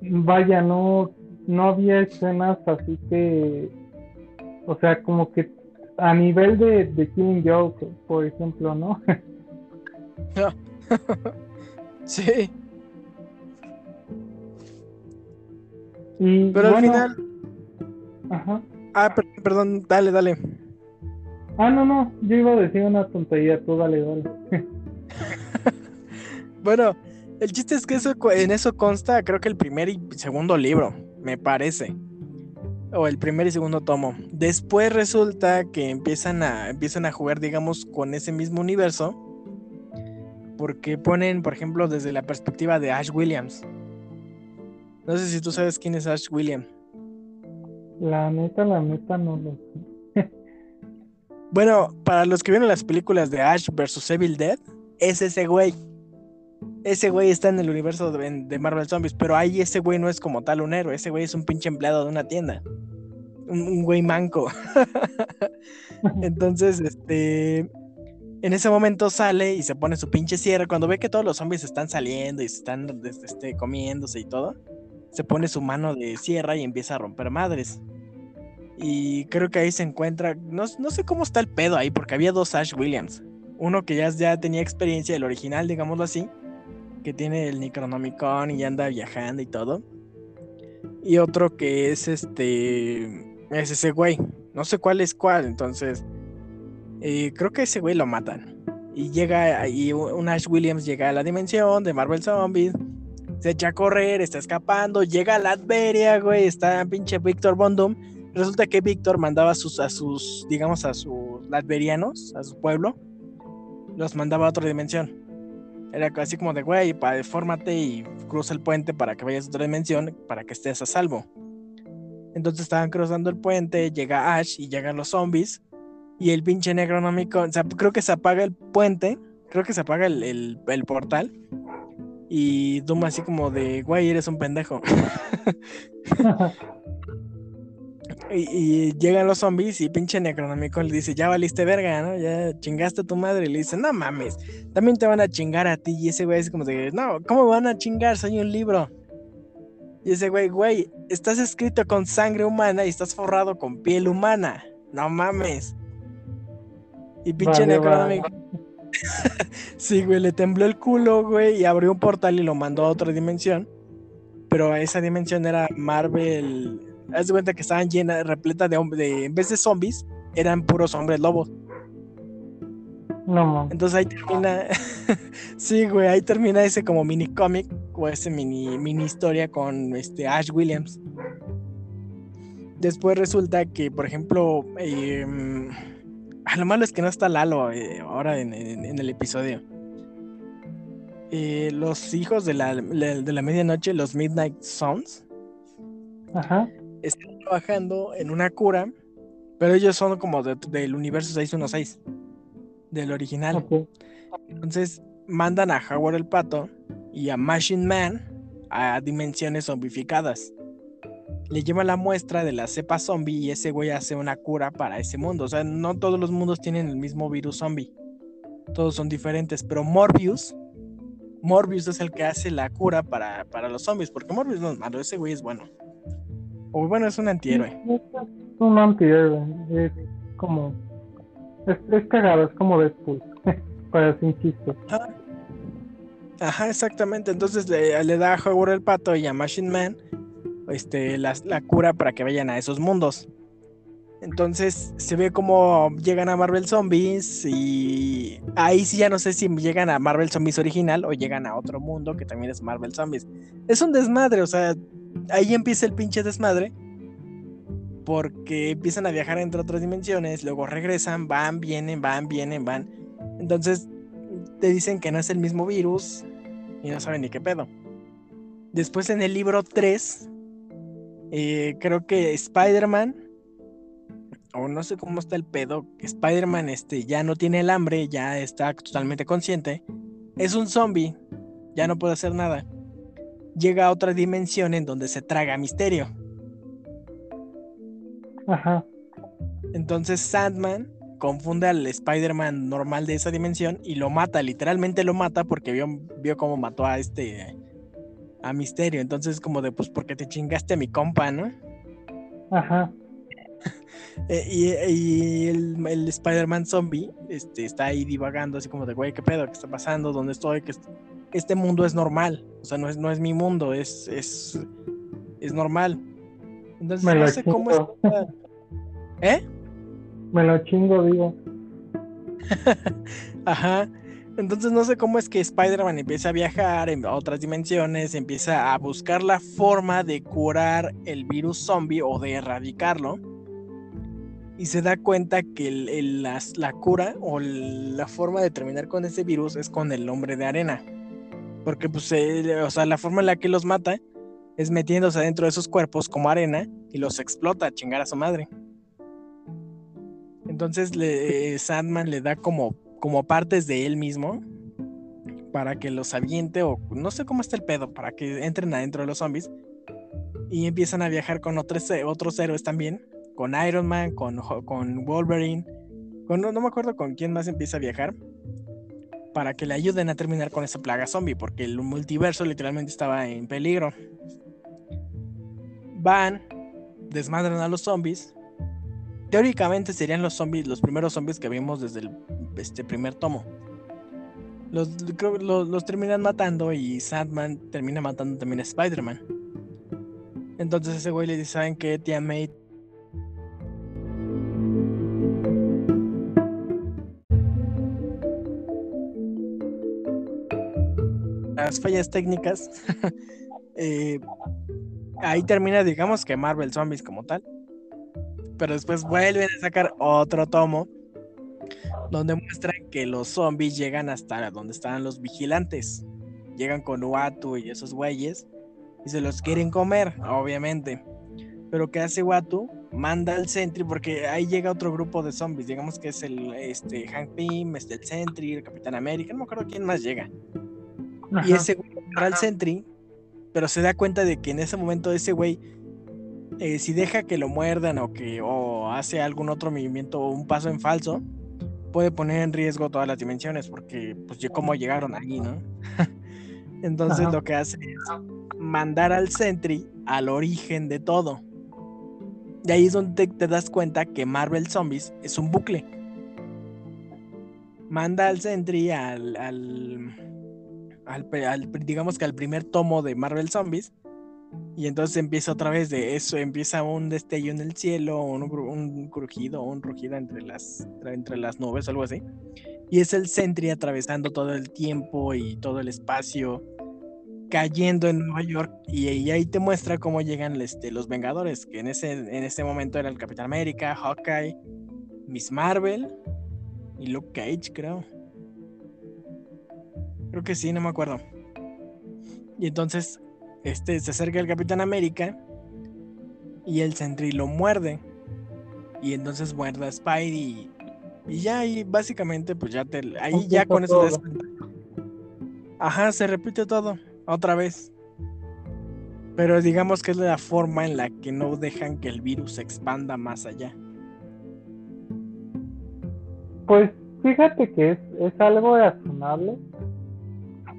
vaya, no, no había escenas así que, o sea, como que a nivel de, de Killing Joke, por ejemplo, ¿no? *laughs* sí. Y, Pero al final... Ajá. Ah, perdón, dale, dale. Ah, no, no, yo iba a decir una tontería, tú dale, dale. *laughs* bueno, el chiste es que eso, en eso consta, creo que el primer y segundo libro me parece. O el primer y segundo tomo. Después resulta que empiezan a, empiezan a jugar, digamos, con ese mismo universo. Porque ponen, por ejemplo, desde la perspectiva de Ash Williams. No sé si tú sabes quién es Ash Williams. La neta, la neta no lo sé. Bueno, para los que vieron las películas de Ash vs Evil Dead, es ese güey ese güey está en el universo de, Marvel Zombies, pero ahí ese güey no es como tal un héroe, ese güey es un pinche empleado de una tienda. Un, güey manco. *laughs* Entonces, este. En ese momento sale y se pone su pinche sierra. Cuando ve que todos los zombies están saliendo y se están este, comiéndose y todo, se pone su mano de sierra y empieza a romper madres. Y creo que ahí se encuentra. No, no sé cómo está el pedo ahí, porque había dos Ash Williams. Uno que ya, ya tenía experiencia, el original, digámoslo así que tiene el Necronomicon y anda viajando y todo. Y otro que es este. Es ese güey. No sé cuál es cuál. Entonces. Eh, creo que ese güey lo matan. Y llega. ahí un Ash Williams llega a la dimensión de Marvel Zombies. Se echa a correr, está escapando. Llega a Latveria, güey. Está pinche Víctor Bondum. Resulta que Víctor mandaba a sus, a sus, digamos, a sus latverianos, a su pueblo. Los mandaba a otra dimensión era así como de, güey, fórmate y cruza el puente para que vayas a otra dimensión, para que estés a salvo. Entonces estaban cruzando el puente, llega Ash y llegan los zombies. Y el pinche Necronómico, o sea, creo que se apaga el puente, creo que se apaga el, el, portal. Y Doom así como de, güey, eres un pendejo. *laughs* *laughs* Y, llegan los zombies y pinche Necronomicon le dice, ya valiste verga, ¿no? Ya chingaste a tu madre. Y le dice, no mames, también te van a chingar a ti. Y ese güey es como de, no, ¿cómo van a chingar? Soy un libro. Y ese güey, güey, estás escrito con sangre humana y estás forrado con piel humana. No mames. Y pinche Necronomicon... *laughs* sí, güey, le tembló el culo, güey, y abrió un portal y lo mandó a otra dimensión. Pero esa dimensión era Marvel haz de cuenta que estaban llenas, repleta de hombres, de, en vez de zombies, eran puros hombres lobos. No, Entonces ahí termina, *laughs* sí, güey, ahí termina ese como mini cómic o ese mini, mini historia con este Ash Williams. Después resulta que, por ejemplo, em, a lo malo es que no está Lalo eh, ahora en, el episodio. Eh, los hijos de la, de la medianoche, los Midnight Sons, Ajá están trabajando en una cura, pero ellos son como del universo 616, del original. Entonces mandan a Howard el Pato y a Machine Man a dimensiones zombificadas. Le lleva la muestra de la cepa zombie y ese güey hace una cura para ese mundo. O sea, no todos los mundos tienen el mismo virus zombie. Todos son diferentes, pero Morbius, Morbius es el que hace la cura para, para los zombies, porque Morbius no es malo, ese güey es bueno. O bueno, es un antihéroe. Es un antihéroe. Es como. Es, cagado, es como Deadpool. *laughs* Para sin chiste. Ajá. exactamente. Entonces le, da a Howard el pato y a Machine Man este, la, la cura para que vayan a esos mundos. Entonces se ve como llegan a Marvel Zombies y ahí sí ya no sé si llegan a Marvel Zombies original o llegan a otro mundo que también es Marvel Zombies. Es un desmadre, o sea, ahí empieza el pinche desmadre. Porque empiezan a viajar entre otras dimensiones, luego regresan, van, vienen, van, vienen, van. Entonces te dicen que no es el mismo virus y no saben ni qué pedo. Después en el libro 3, eh, creo que Spider-Man, o no sé cómo está el pedo, Spider-Man este, ya no tiene el hambre, ya está totalmente consciente. Es un zombie, ya no puede hacer nada llega a otra dimensión en donde se traga misterio. Ajá. Entonces Sandman confunde al Spider-Man normal de esa dimensión y lo mata, literalmente lo mata porque vio, vio cómo mató a este a Misterio. Entonces como de pues porque te chingaste a mi compa, ¿no? Ajá. *laughs* Eh, y, el, el Spider-Man zombie este, está ahí divagando así como de, güey, ¿qué pedo? ¿Qué está pasando? ¿Dónde estoy? ¿Qué este mundo es normal. O sea, no es, no es mi mundo, es, es, es normal. Entonces, no sé cómo es. ¿Eh? Me lo chingo, digo. *laughs* Ajá. Entonces no sé cómo es que Spider-Man empieza a viajar en otras dimensiones, empieza a buscar la forma de curar el virus zombie o de erradicarlo. Y se da cuenta que la, la, cura o la forma de terminar con ese virus es con el hombre de arena. Porque, pues, eh, o sea, la forma en la que los mata es metiéndose dentro de esos cuerpos como arena y los explota a chingar a su madre. Entonces le, Sandman le da como, como partes de él mismo para que los aviente o no sé cómo está el pedo, para que entren adentro de los zombies y empiezan a viajar con otros, otros héroes también, con Iron Man, con, con Wolverine, con, no me acuerdo con quién más empieza a viajar, para que le ayuden a terminar con esa plaga zombie, porque el multiverso literalmente estaba en peligro. Van, desmadran a los zombies. Teóricamente serían los zombies, los primeros zombies que vimos desde el este primer tomo. Los, terminan matando y Sandman termina matando también a Spider-Man. Entonces ese güey le dice, ¿saben qué? Tía fallas técnicas, *laughs* eh, ahí termina, digamos que Marvel Zombies como tal. Pero después vuelven a sacar otro tomo donde muestran que los zombies llegan hasta donde están los vigilantes. Llegan con Uatu y esos güeyes y se los quieren comer, obviamente. Pero ¿qué hace Uatu? Manda al Sentry porque ahí llega otro grupo de zombies. Digamos que es el este, Hank Pym, este, el Sentry, el Capitán América, no me acuerdo quién más llega. Y ese güey para el Sentry, pero se da cuenta de que en ese momento ese güey eh, si deja que lo muerdan o que o hace algún otro movimiento o un paso en falso, puede poner en riesgo todas las dimensiones, porque pues cómo llegaron ahí, ¿no? *laughs* Entonces lo que hace es mandar al Sentry al origen de todo. Y ahí es donde te, das cuenta que Marvel Zombies es un bucle. Manda al Sentry al, al, al, digamos que al primer tomo de Marvel Zombies. Y entonces empieza otra vez de eso, empieza un destello en el cielo, un, un crujido, un rugido entre las, entre las nubes, algo así. Y es el Sentry atravesando todo el tiempo y todo el espacio cayendo en Nueva York y, ahí te muestra cómo llegan este, los Vengadores, que en ese, en ese momento era el Capitán América, Hawkeye, Miss Marvel y Luke Cage, creo. Creo que sí, no me acuerdo. Y entonces este, se acerca el Capitán América y el Sentry lo muerde. Y entonces muerde a Spidey y, ya ahí básicamente pues ya te... Ahí ya con eso... Ajá, se repite todo otra vez. Pero digamos que es la forma en la que no dejan que el virus se expanda más allá. Pues fíjate que es, es algo razonable,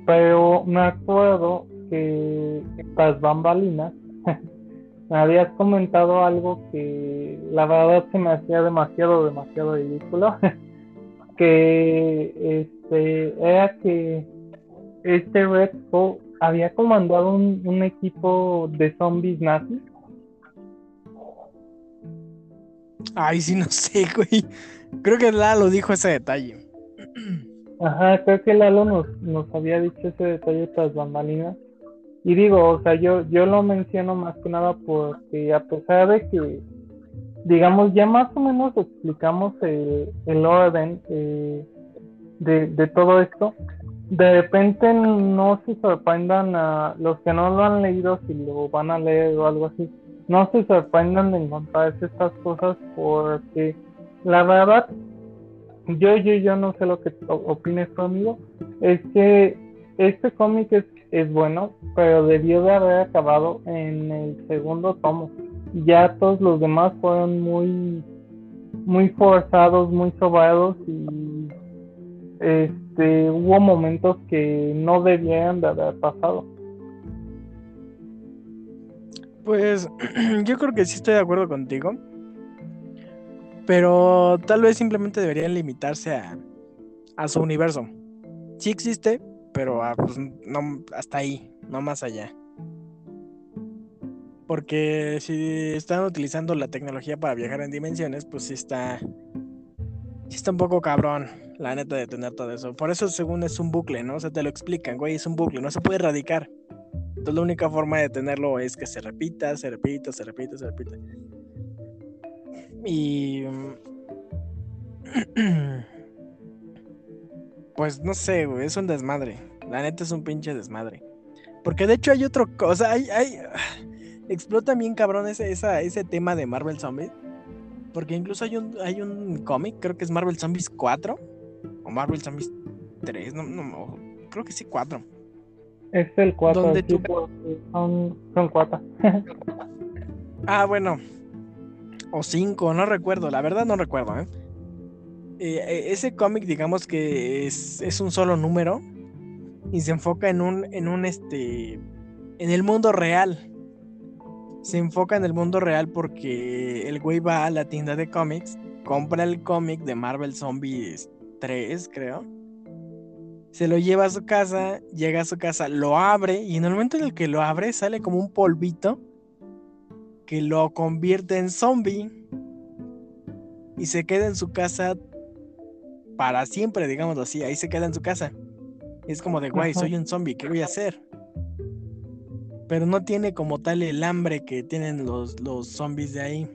pero me acuerdo que las bambalinas *laughs* me habías comentado algo que la verdad se me hacía demasiado, demasiado ridículo, *laughs* que este era que este Red había comandado un, equipo de zombies nazis. Ay, sí, no sé, güey. Creo que Lalo dijo ese detalle. *clears throat* Ajá, creo que Lalo nos, nos había dicho ese detalle tras bambalinas. Y digo, o sea, yo, yo lo menciono más que nada porque a pesar de que, digamos, ya más o menos explicamos el, el orden eh, de, de todo esto, de repente no se sorprendan a los que no lo han leído si lo van a leer o algo así no se sorprendan de encontrarse estas cosas porque la verdad yo yo yo no sé lo que opines conmigo es que este cómic es, es bueno pero debió de haber acabado en el segundo tomo ya todos los demás fueron muy muy forzados muy sobrados y este, hubo momentos que no debían de haber pasado. Pues *clears throat* yo creo que sí estoy de acuerdo contigo. Pero tal vez simplemente deberían limitarse a, a su universo. Sí existe, pero ah, pues, no, hasta ahí, no más allá. Porque si están utilizando la tecnología para viajar en dimensiones, pues sí está. Sí está un poco cabrón la neta, de tener todo eso. Por eso, según es un bucle, ¿no? O sea, te lo explican, güey, es un bucle, no se puede erradicar. Entonces, la única forma de tenerlo es que se repita, se repita, se repita, se repita. Y. *clears throat* Pues no sé, güey, es un desmadre. La neta es un pinche desmadre. Porque de hecho hay otro cosa, hay, hay, *sighs* explota bien cabrón ese, ese tema de Marvel Zombies. Porque incluso hay un, hay un cómic, creo que es Marvel Zombies 4, o Marvel Zombies 3, no, no, creo que sí 4. Es el 4. Donde tú... son, son 4. *laughs* ah, bueno. O 5, no recuerdo, la verdad no recuerdo. ¿eh? Eh, eh, ese cómic, digamos que es, es, un solo número y se enfoca en un, en un, este, en el mundo real. Se enfoca en el mundo real porque el güey va a la tienda de cómics, compra el cómic de Marvel Zombies creo. Se lo lleva a su casa, llega a su casa, lo abre y en el momento en el que lo abre sale como un polvito que lo convierte en zombie y se queda en su casa para siempre, digámoslo así, ahí se queda en su casa. es como de, guay, soy un zombie, ¿qué voy a hacer? Pero no tiene como tal el hambre que tienen los, los zombies de ahí.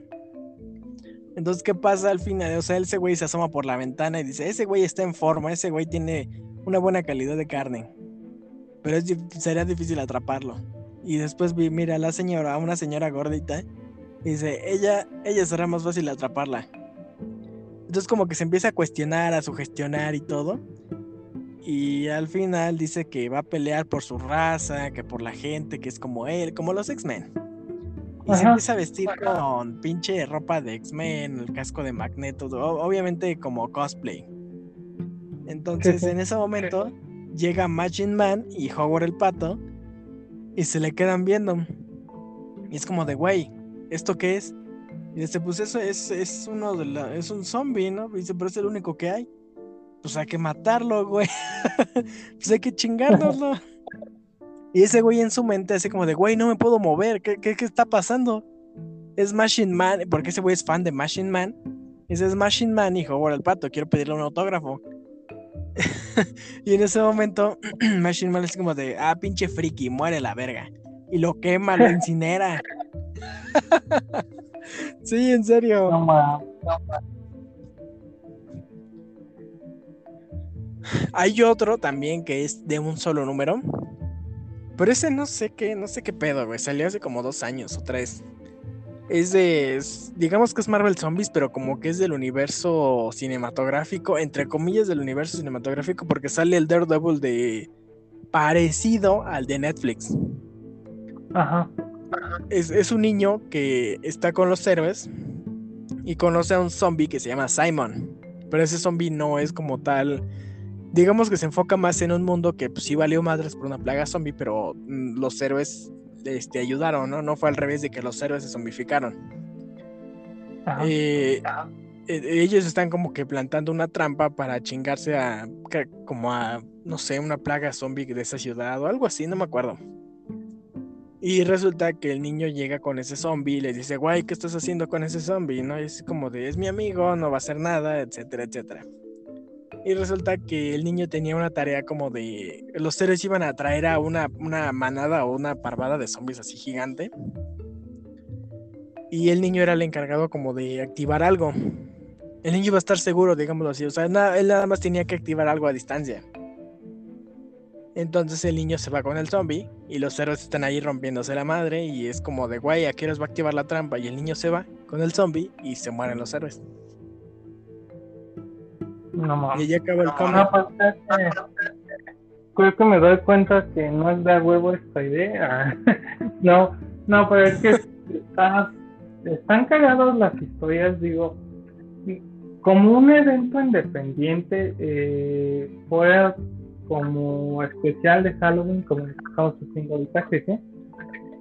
Entonces, ¿qué pasa al final? O sea, ese güey se asoma por la ventana y dice, ese güey está en forma, ese güey tiene una buena calidad de carne. Pero es, sería difícil atraparlo. Y después vi, mira, la señora, una señora gordita, dice, ella, ella será más fácil atraparla. Entonces como que se empieza a cuestionar, a sugestionar y todo. Y al final dice que va a pelear por su raza, que por la gente, que es como él, como los X-Men. Y se empieza a vestir con pinche ropa de X-Men, el casco de Magneto, obviamente como cosplay. Entonces, en ese momento, llega Machine Man y Howard el pato y se le quedan viendo. Y es como de, güey, ¿esto qué es? Y dice, pues eso es, es uno de la, es un zombie, ¿no? Y dice, pero es el único que hay. Pues hay que matarlo, güey. *laughs* pues hay que chingárnoslo. y ese güey en su mente hace como de, güey, no me puedo mover, ¿qué, qué, qué está pasando? Es Machine Man, porque ese güey es fan de Machine Man. Y dice, es Machine Man, hijo, bueno, el pato, quiero pedirle un autógrafo. *laughs* y en ese momento, *clears throat* Machine Man es como de, ah, pinche friki, muere la verga. Y lo quema, lo incinera. *laughs* sí, en serio. Hay otro también que es de un solo número. Pero ese no sé qué, no sé qué pedo, güey. Salió hace como dos años o tres. Es de. digamos que es Marvel Zombies, pero como que es del universo cinematográfico, entre comillas del universo cinematográfico, porque sale el Daredevil de. parecido al de Netflix. Ajá. Es, un niño que está con los héroes y conoce a un zombie que se llama Simon. Pero ese zombie no es como tal. Digamos que se enfoca más en un mundo que pues, sí valió madres por una plaga zombie, pero mm, los héroes este, ayudaron, ¿no? No fue al revés de que los héroes se zombificaron. Eh, eh, ellos están como que plantando una trampa para chingarse a como a no sé, una plaga zombie de esa ciudad o algo así, no me acuerdo. Y resulta que el niño llega con ese zombie y le dice, guay, ¿qué estás haciendo con ese zombie? ¿No? es como de, es mi amigo, no va a hacer nada, etcétera, etcétera. Y resulta que el niño tenía una tarea como de. Los seres iban a traer a una, una manada o una parvada de zombies así gigante. Y el niño era el encargado como de activar algo. El niño iba a estar seguro, digámoslo así. O sea, él nada más tenía que activar algo a distancia. Entonces el niño se va con el zombie y los héroes están ahí rompiéndose la madre y es como de guay, ¿a qué va a activar la trampa? Y el niño se va con el zombie y se mueren los héroes. No Y ya acaba el cómic. creo que me doy cuenta que no es de huevo esta idea. *laughs* no, no, pero es que están cagadas las historias, digo. Como un evento independiente eh, fuera como especial de Halloween, como estamos haciendo ahorita,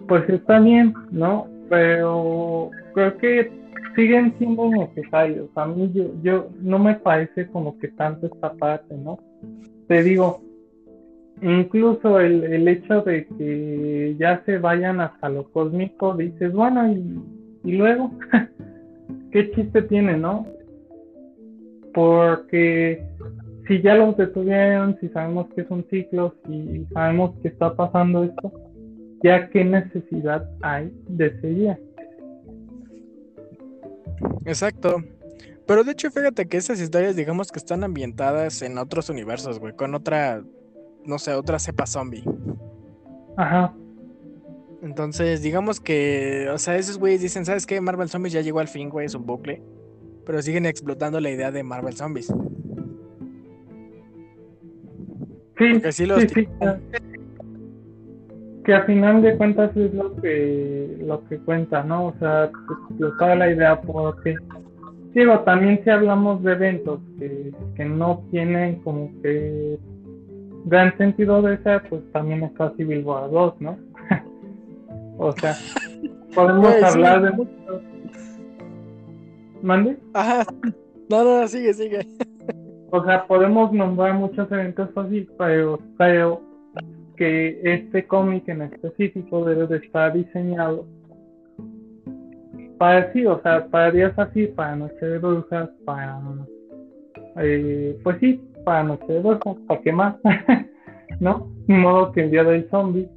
pues está bien, ¿no? Pero creo que siguen siendo necesarios. A mí yo, yo no me parece como que tanto esta parte, ¿no? Te digo, incluso el, el hecho de que ya se vayan hasta lo cósmico, dices, bueno, y, luego, *laughs* ¿qué chiste tiene, no? Porque si ya los detuvieron, si sabemos que es un ciclo, si sabemos que está pasando esto, ya qué necesidad hay de seguir. Exacto. Pero de hecho, fíjate que esas historias, digamos que están ambientadas en otros universos, güey, con otra, no sé, otra cepa zombie. Ajá. Entonces, digamos que, o sea, esos güeyes dicen, ¿sabes qué? Marvel Zombies ya llegó al fin, güey, es un bucle. Pero siguen explotando la idea de Marvel Zombies. Sí, sí, sí, Que a final de cuentas es lo que lo que cuenta, ¿no? O sea, explotar la idea porque digo, también si hablamos de eventos que, que no tienen como que gran sentido de ser, pues también está Civil War 2, ¿no? *laughs* o sea, podemos pues, hablar de muchos. ¿Mande? Ajá. No, no, sigue, sigue. o sea, podemos nombrar muchos eventos así, pero creo que este cómic en específico debe de estar diseñado para sí, o sea, para días así, para noche de brujas, para eh, pues sí, para noche de brujas, para qué más, *laughs* ¿no? De modo que el día del zombie,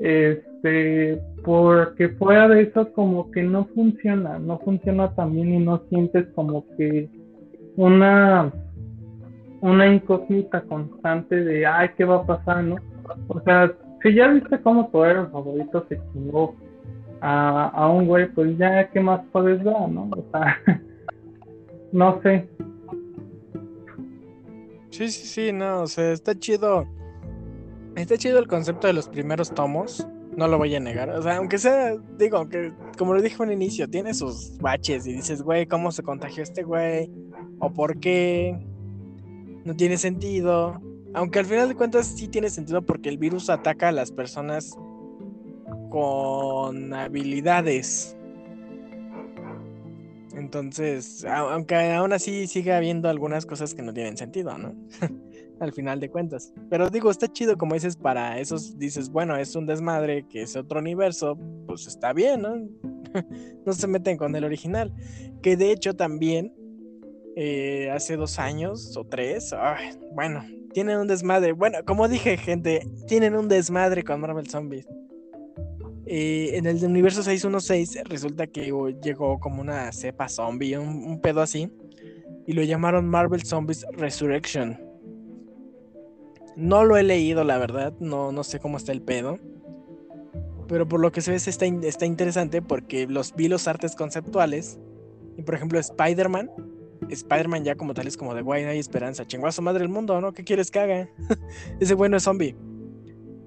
este, porque fuera de eso como que no funciona, no funciona también y no sientes como que una una incógnita constante de ay qué va a pasar, ¿no? O sea, si ya viste cómo tu héroe favorito se chingó a, a un güey, pues ya qué más puedes dar, ¿no? O sea, *laughs* no sé. Sí, sí, sí, no, o sea, está chido. Está chido el concepto de los primeros tomos. No lo voy a negar. O sea, aunque sea, digo, aunque como lo dije al inicio, tiene sus baches y dices, güey, ¿cómo se contagió este güey? ¿O por qué? No tiene sentido. Aunque al final de cuentas sí tiene sentido porque el virus ataca a las personas con habilidades. Entonces, aunque aún así sigue habiendo algunas cosas que no tienen sentido, ¿no? *laughs* Al final de cuentas. Pero digo, está chido como dices para esos, dices, bueno, es un desmadre que es otro universo, pues está bien, ¿no? *laughs* no se meten con el original. Que de hecho también, eh, hace dos años o tres, bueno, tienen un desmadre. Bueno, como dije, gente, tienen un desmadre con Marvel Zombies. En el universo 616 resulta que llegó como una cepa zombie, un, pedo así, y lo llamaron Marvel Zombies Resurrection. No lo he leído, la verdad, no, no sé cómo está el pedo. Pero por lo que se ve está, está interesante porque los vi los artes conceptuales. Y por ejemplo, Spider-Man. Spider-Man ya como tal es como de guay, no hay esperanza. Chinguazo madre del mundo, ¿no? ¿Qué quieres que haga? *laughs* Ese bueno es zombie.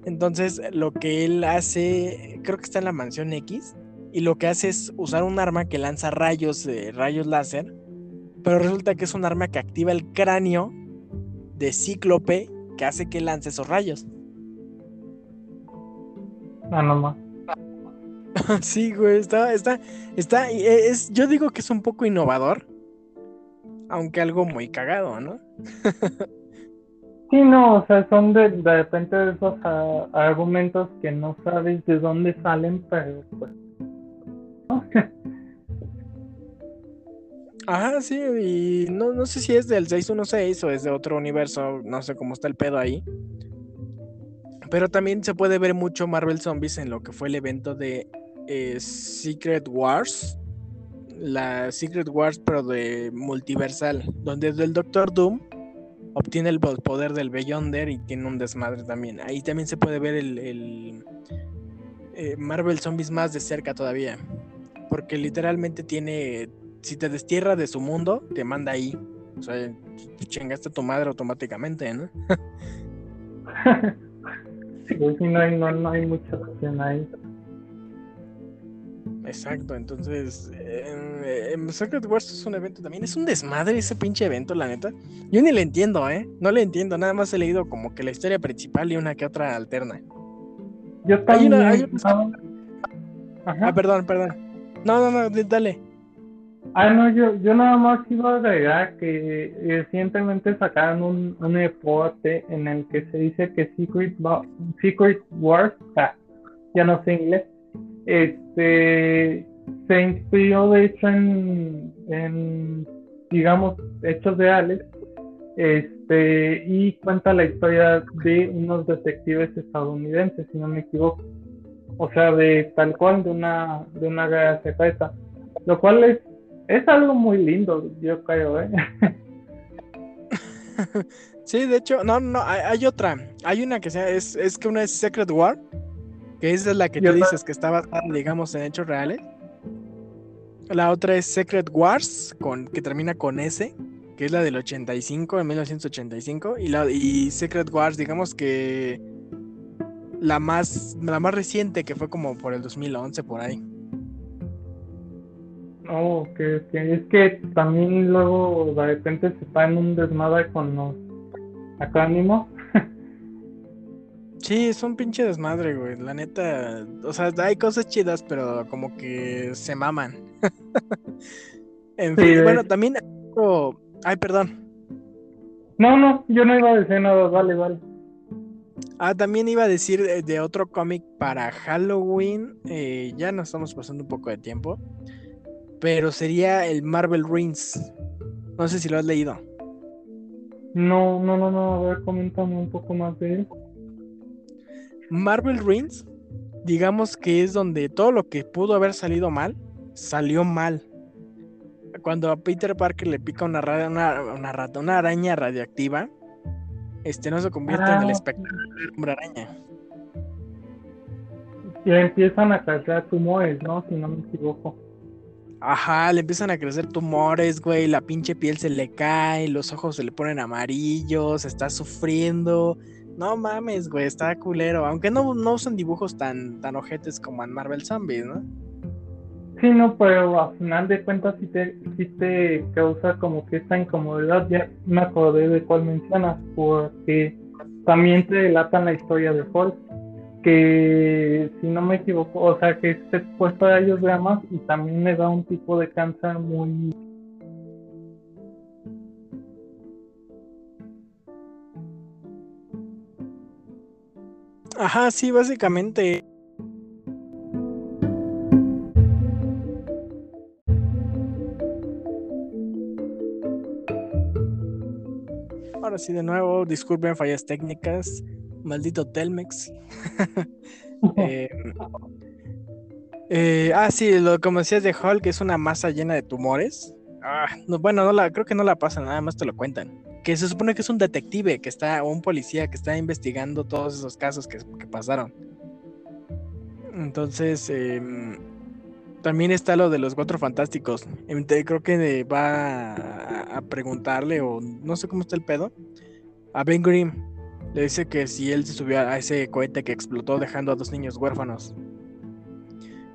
Entonces, lo que él hace, creo que está en la mansión X, y lo que hace es usar un arma que lanza rayos, rayos láser, pero resulta que es un arma que activa el cráneo de Cíclope que hace que lance esos rayos. Ah, no más. *laughs* sí, güey, está, está, está, es, yo digo que es un poco innovador, aunque algo muy cagado, ¿no? Sí, no, o sea, son de, de repente de esos argumentos que no sabes de dónde salen, pero pues. *laughs* Ajá, sí, y no, no sé si es del 616 o es de otro universo, no sé cómo está el pedo ahí. Pero también se puede ver mucho Marvel Zombies en lo que fue el evento de eh, Secret Wars. La Secret Wars, pero de multiversal, donde el Doctor Doom obtiene el poder del Beyonder y tiene un desmadre también. Ahí también se puede ver el, eh, Marvel Zombies más de cerca todavía. Porque literalmente tiene, si te destierra de su mundo, te manda ahí. O sea, chingaste a tu madre automáticamente, ¿no? *laughs* *laughs* no hay mucha opción ahí. Exacto, entonces eh, Secret Wars es un evento también, es un desmadre ese pinche evento, la neta. Yo ni le entiendo, ¿eh? No le entiendo, nada más he leído como que la historia principal y una que otra alterna. Yo también. Ah, perdón, perdón. No, no, no, dale. Ah, no, yo, yo nada más iba a agregar que recientemente sacaron un, un reporte en el que se dice que Secret, Secret Wars, ah, ya no sé inglés, este se inspiró de hecho en, digamos hechos reales este y cuenta la historia de unos detectives estadounidenses si no me equivoco. O sea de tal cual de una de una guerra secreta. Lo cual es es algo muy lindo yo creo ¿eh? *laughs* sí de hecho no no hay, hay otra. Hay una que sea es, es que una es Secret War que esa es la que tú dices que está basada, digamos, en hechos reales. La otra es Secret Wars, con, que termina con S, que es la del 85, en 1985. Y, la, y Secret Wars, digamos que la más, la más reciente, que fue como por el 2011, por ahí. Oh, ok, ok. Es que también luego de repente se está en un desmadre con los acrónimos. Sí, es un pinche desmadre, güey. La neta, o sea, hay cosas chidas, pero como que se maman. *laughs* en fin, bueno, también. Ay, perdón. No, no, yo no iba a decir nada, vale, vale. Ah, también iba a decir de, otro cómic para Halloween. Eh, ya nos estamos pasando un poco de tiempo. Pero sería el Marvel Rings. No sé si lo has leído. No, no, no, no. A ver, coméntame un poco más de él. Marvel Rings, digamos que es donde todo lo que pudo haber salido mal, salió mal. Cuando a Peter Parker le pica una, una, una, rata, una araña radiactiva, este no se convierte en el ah. espectro de hombre araña. Y empiezan a crecer tumores, ¿no? Si no me equivoco. Ajá, le empiezan a crecer tumores, güey, la pinche piel se le cae, los ojos se le ponen amarillos, está sufriendo, No mames, güey, está culero. Aunque no, no usan dibujos tan, tan ojetes como en Marvel Zombies, ¿no? Sí, no, pero al final de cuentas sí te, sí te causa como que esta incomodidad. Ya me acordé de cuál mencionas, porque también te delatan la historia de Hulk, que si no me equivoco, o sea, que se expuesto a ellos dramas y también le da un tipo de cáncer muy Ajá, sí, básicamente. Ahora sí, de nuevo, disculpen fallas técnicas. Maldito Telmex. *laughs* *laughs* Eh, eh, ah, sí, lo como decías de Hulk, es una masa llena de tumores. Ah, bueno, no la, creo que no la pasan, nada más te lo cuentan que se supone que es un detective que está, o un policía que está investigando todos esos casos que, pasaron. Entonces, em, también está lo de los cuatro fantásticos. Em, creo que va a, preguntarle, o no sé cómo está el pedo, a Ben Grimm. Le dice que si él se subió a ese cohete que explotó dejando a dos niños huérfanos.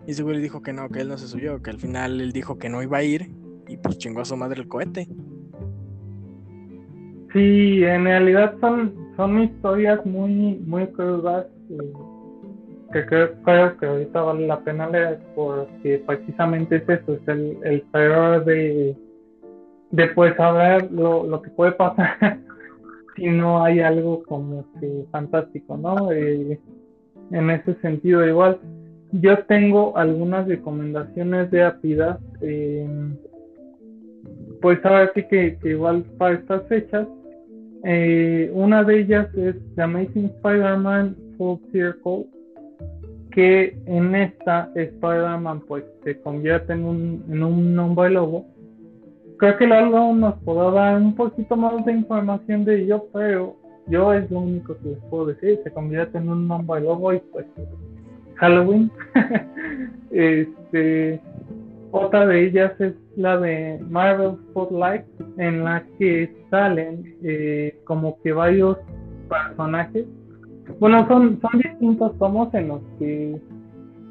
Y güey le dijo que no, que él no se subió, que al final él dijo que no iba a ir y pues chingó a su madre el cohete. Sí, en realidad son, son historias muy, muy crudas eh, que creo, que ahorita vale la pena leer porque precisamente es eso, es el, el peor de, de pues saber lo, lo que puede pasar *laughs* si no hay algo como que fantástico, ¿no? Eh, en ese sentido igual. Yo tengo algunas recomendaciones de Apidas, eh, pues ahora sí que, que igual para estas fechas eh, una de ellas es The Amazing Spider-Man Full Circle, que en esta Spider-Man pues se convierte en un, en un hombre lobo. Creo que álbum nos puede dar un poquito más de información de ello, pero yo es lo único que les puedo decir. Se convierte en un hombre lobo y pues Halloween. *laughs* este otra de ellas es la de Marvel Spotlight, en la que salen eh, como que varios personajes. Bueno, son, son distintos tomos en los que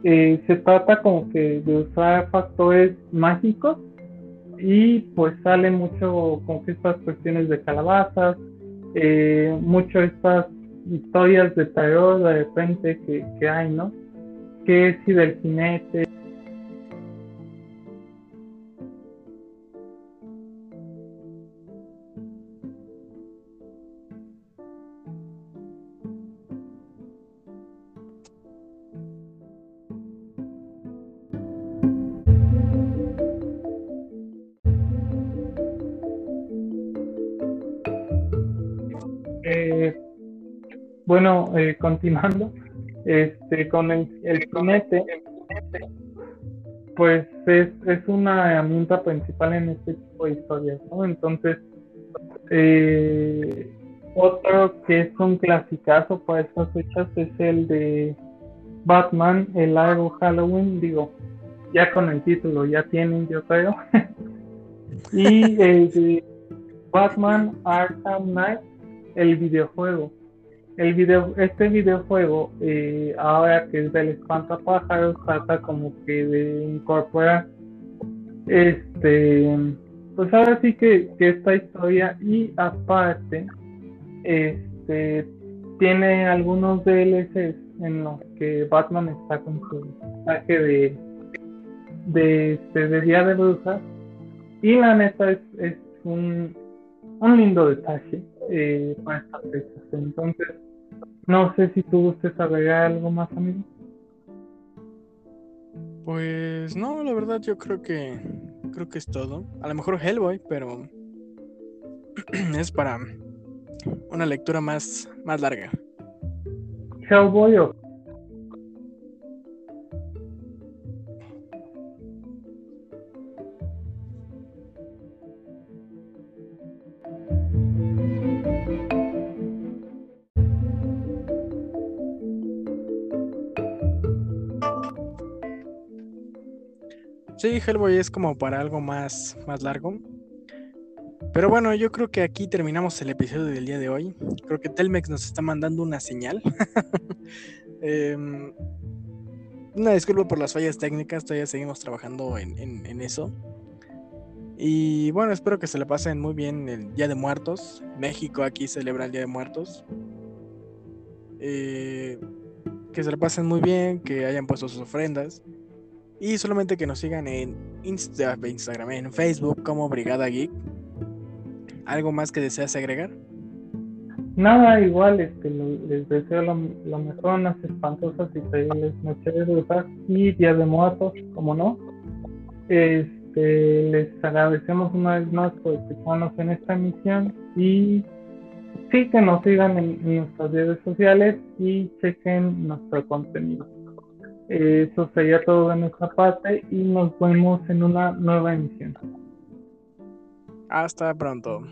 eh, se trata como que de usar factores mágicos y pues salen mucho que estas cuestiones de calabazas, eh, mucho estas historias de terror de repente que, que hay, ¿no? Que si del Bueno, eh, continuando, este, con el, el pues es, una herramienta principal en este tipo de historias, ¿no? Entonces, eh, otro que es un clasicazo para estas fechas es el de Batman, el largo Halloween, digo, ya con el título ya tienen, yo creo. *laughs* y el de Batman Arkham Knight, el videojuego el video, este videojuego, eh, ahora que es del espantapájaros, trata como que de incorporar este, pues ahora sí que, esta historia y aparte, este, tiene algunos DLCs en los que Batman está con su traje de, de, este, de Día de Brujas y la neta es, es un, un lindo detalle eh, para estas fechas. Entonces, no sé si tú gustes agregar algo más, amigo. Pues no, la verdad yo creo que creo que es todo. A lo mejor Hellboy, pero *clears throat* es para una lectura más, más larga. Hellboy o Hellboy es como para algo más, más largo. Pero bueno, yo creo que aquí terminamos el episodio del día de hoy. Creo que Telmex nos está mandando una señal. *laughs* Em, una disculpa por las fallas técnicas, todavía seguimos trabajando en, eso. Y bueno, espero que se le pasen muy bien el Día de Muertos. México aquí celebra el Día de Muertos. Eh, que se le pasen muy bien, que hayan puesto sus ofrendas. Y solamente que nos sigan en Instagram, en Facebook como Brigada Geek. ¿Algo más que deseas agregar? Nada, igual, este, les deseo lo, mejor, unas espantosas y felices noches de paz y Día de Muertos, como no. Este, les agradecemos una vez más por escucharnos en esta emisión y sí que nos sigan en, nuestras redes sociales y chequen nuestro contenido. Eso sería todo de nuestra parte y nos vemos en una nueva emisión. Hasta pronto.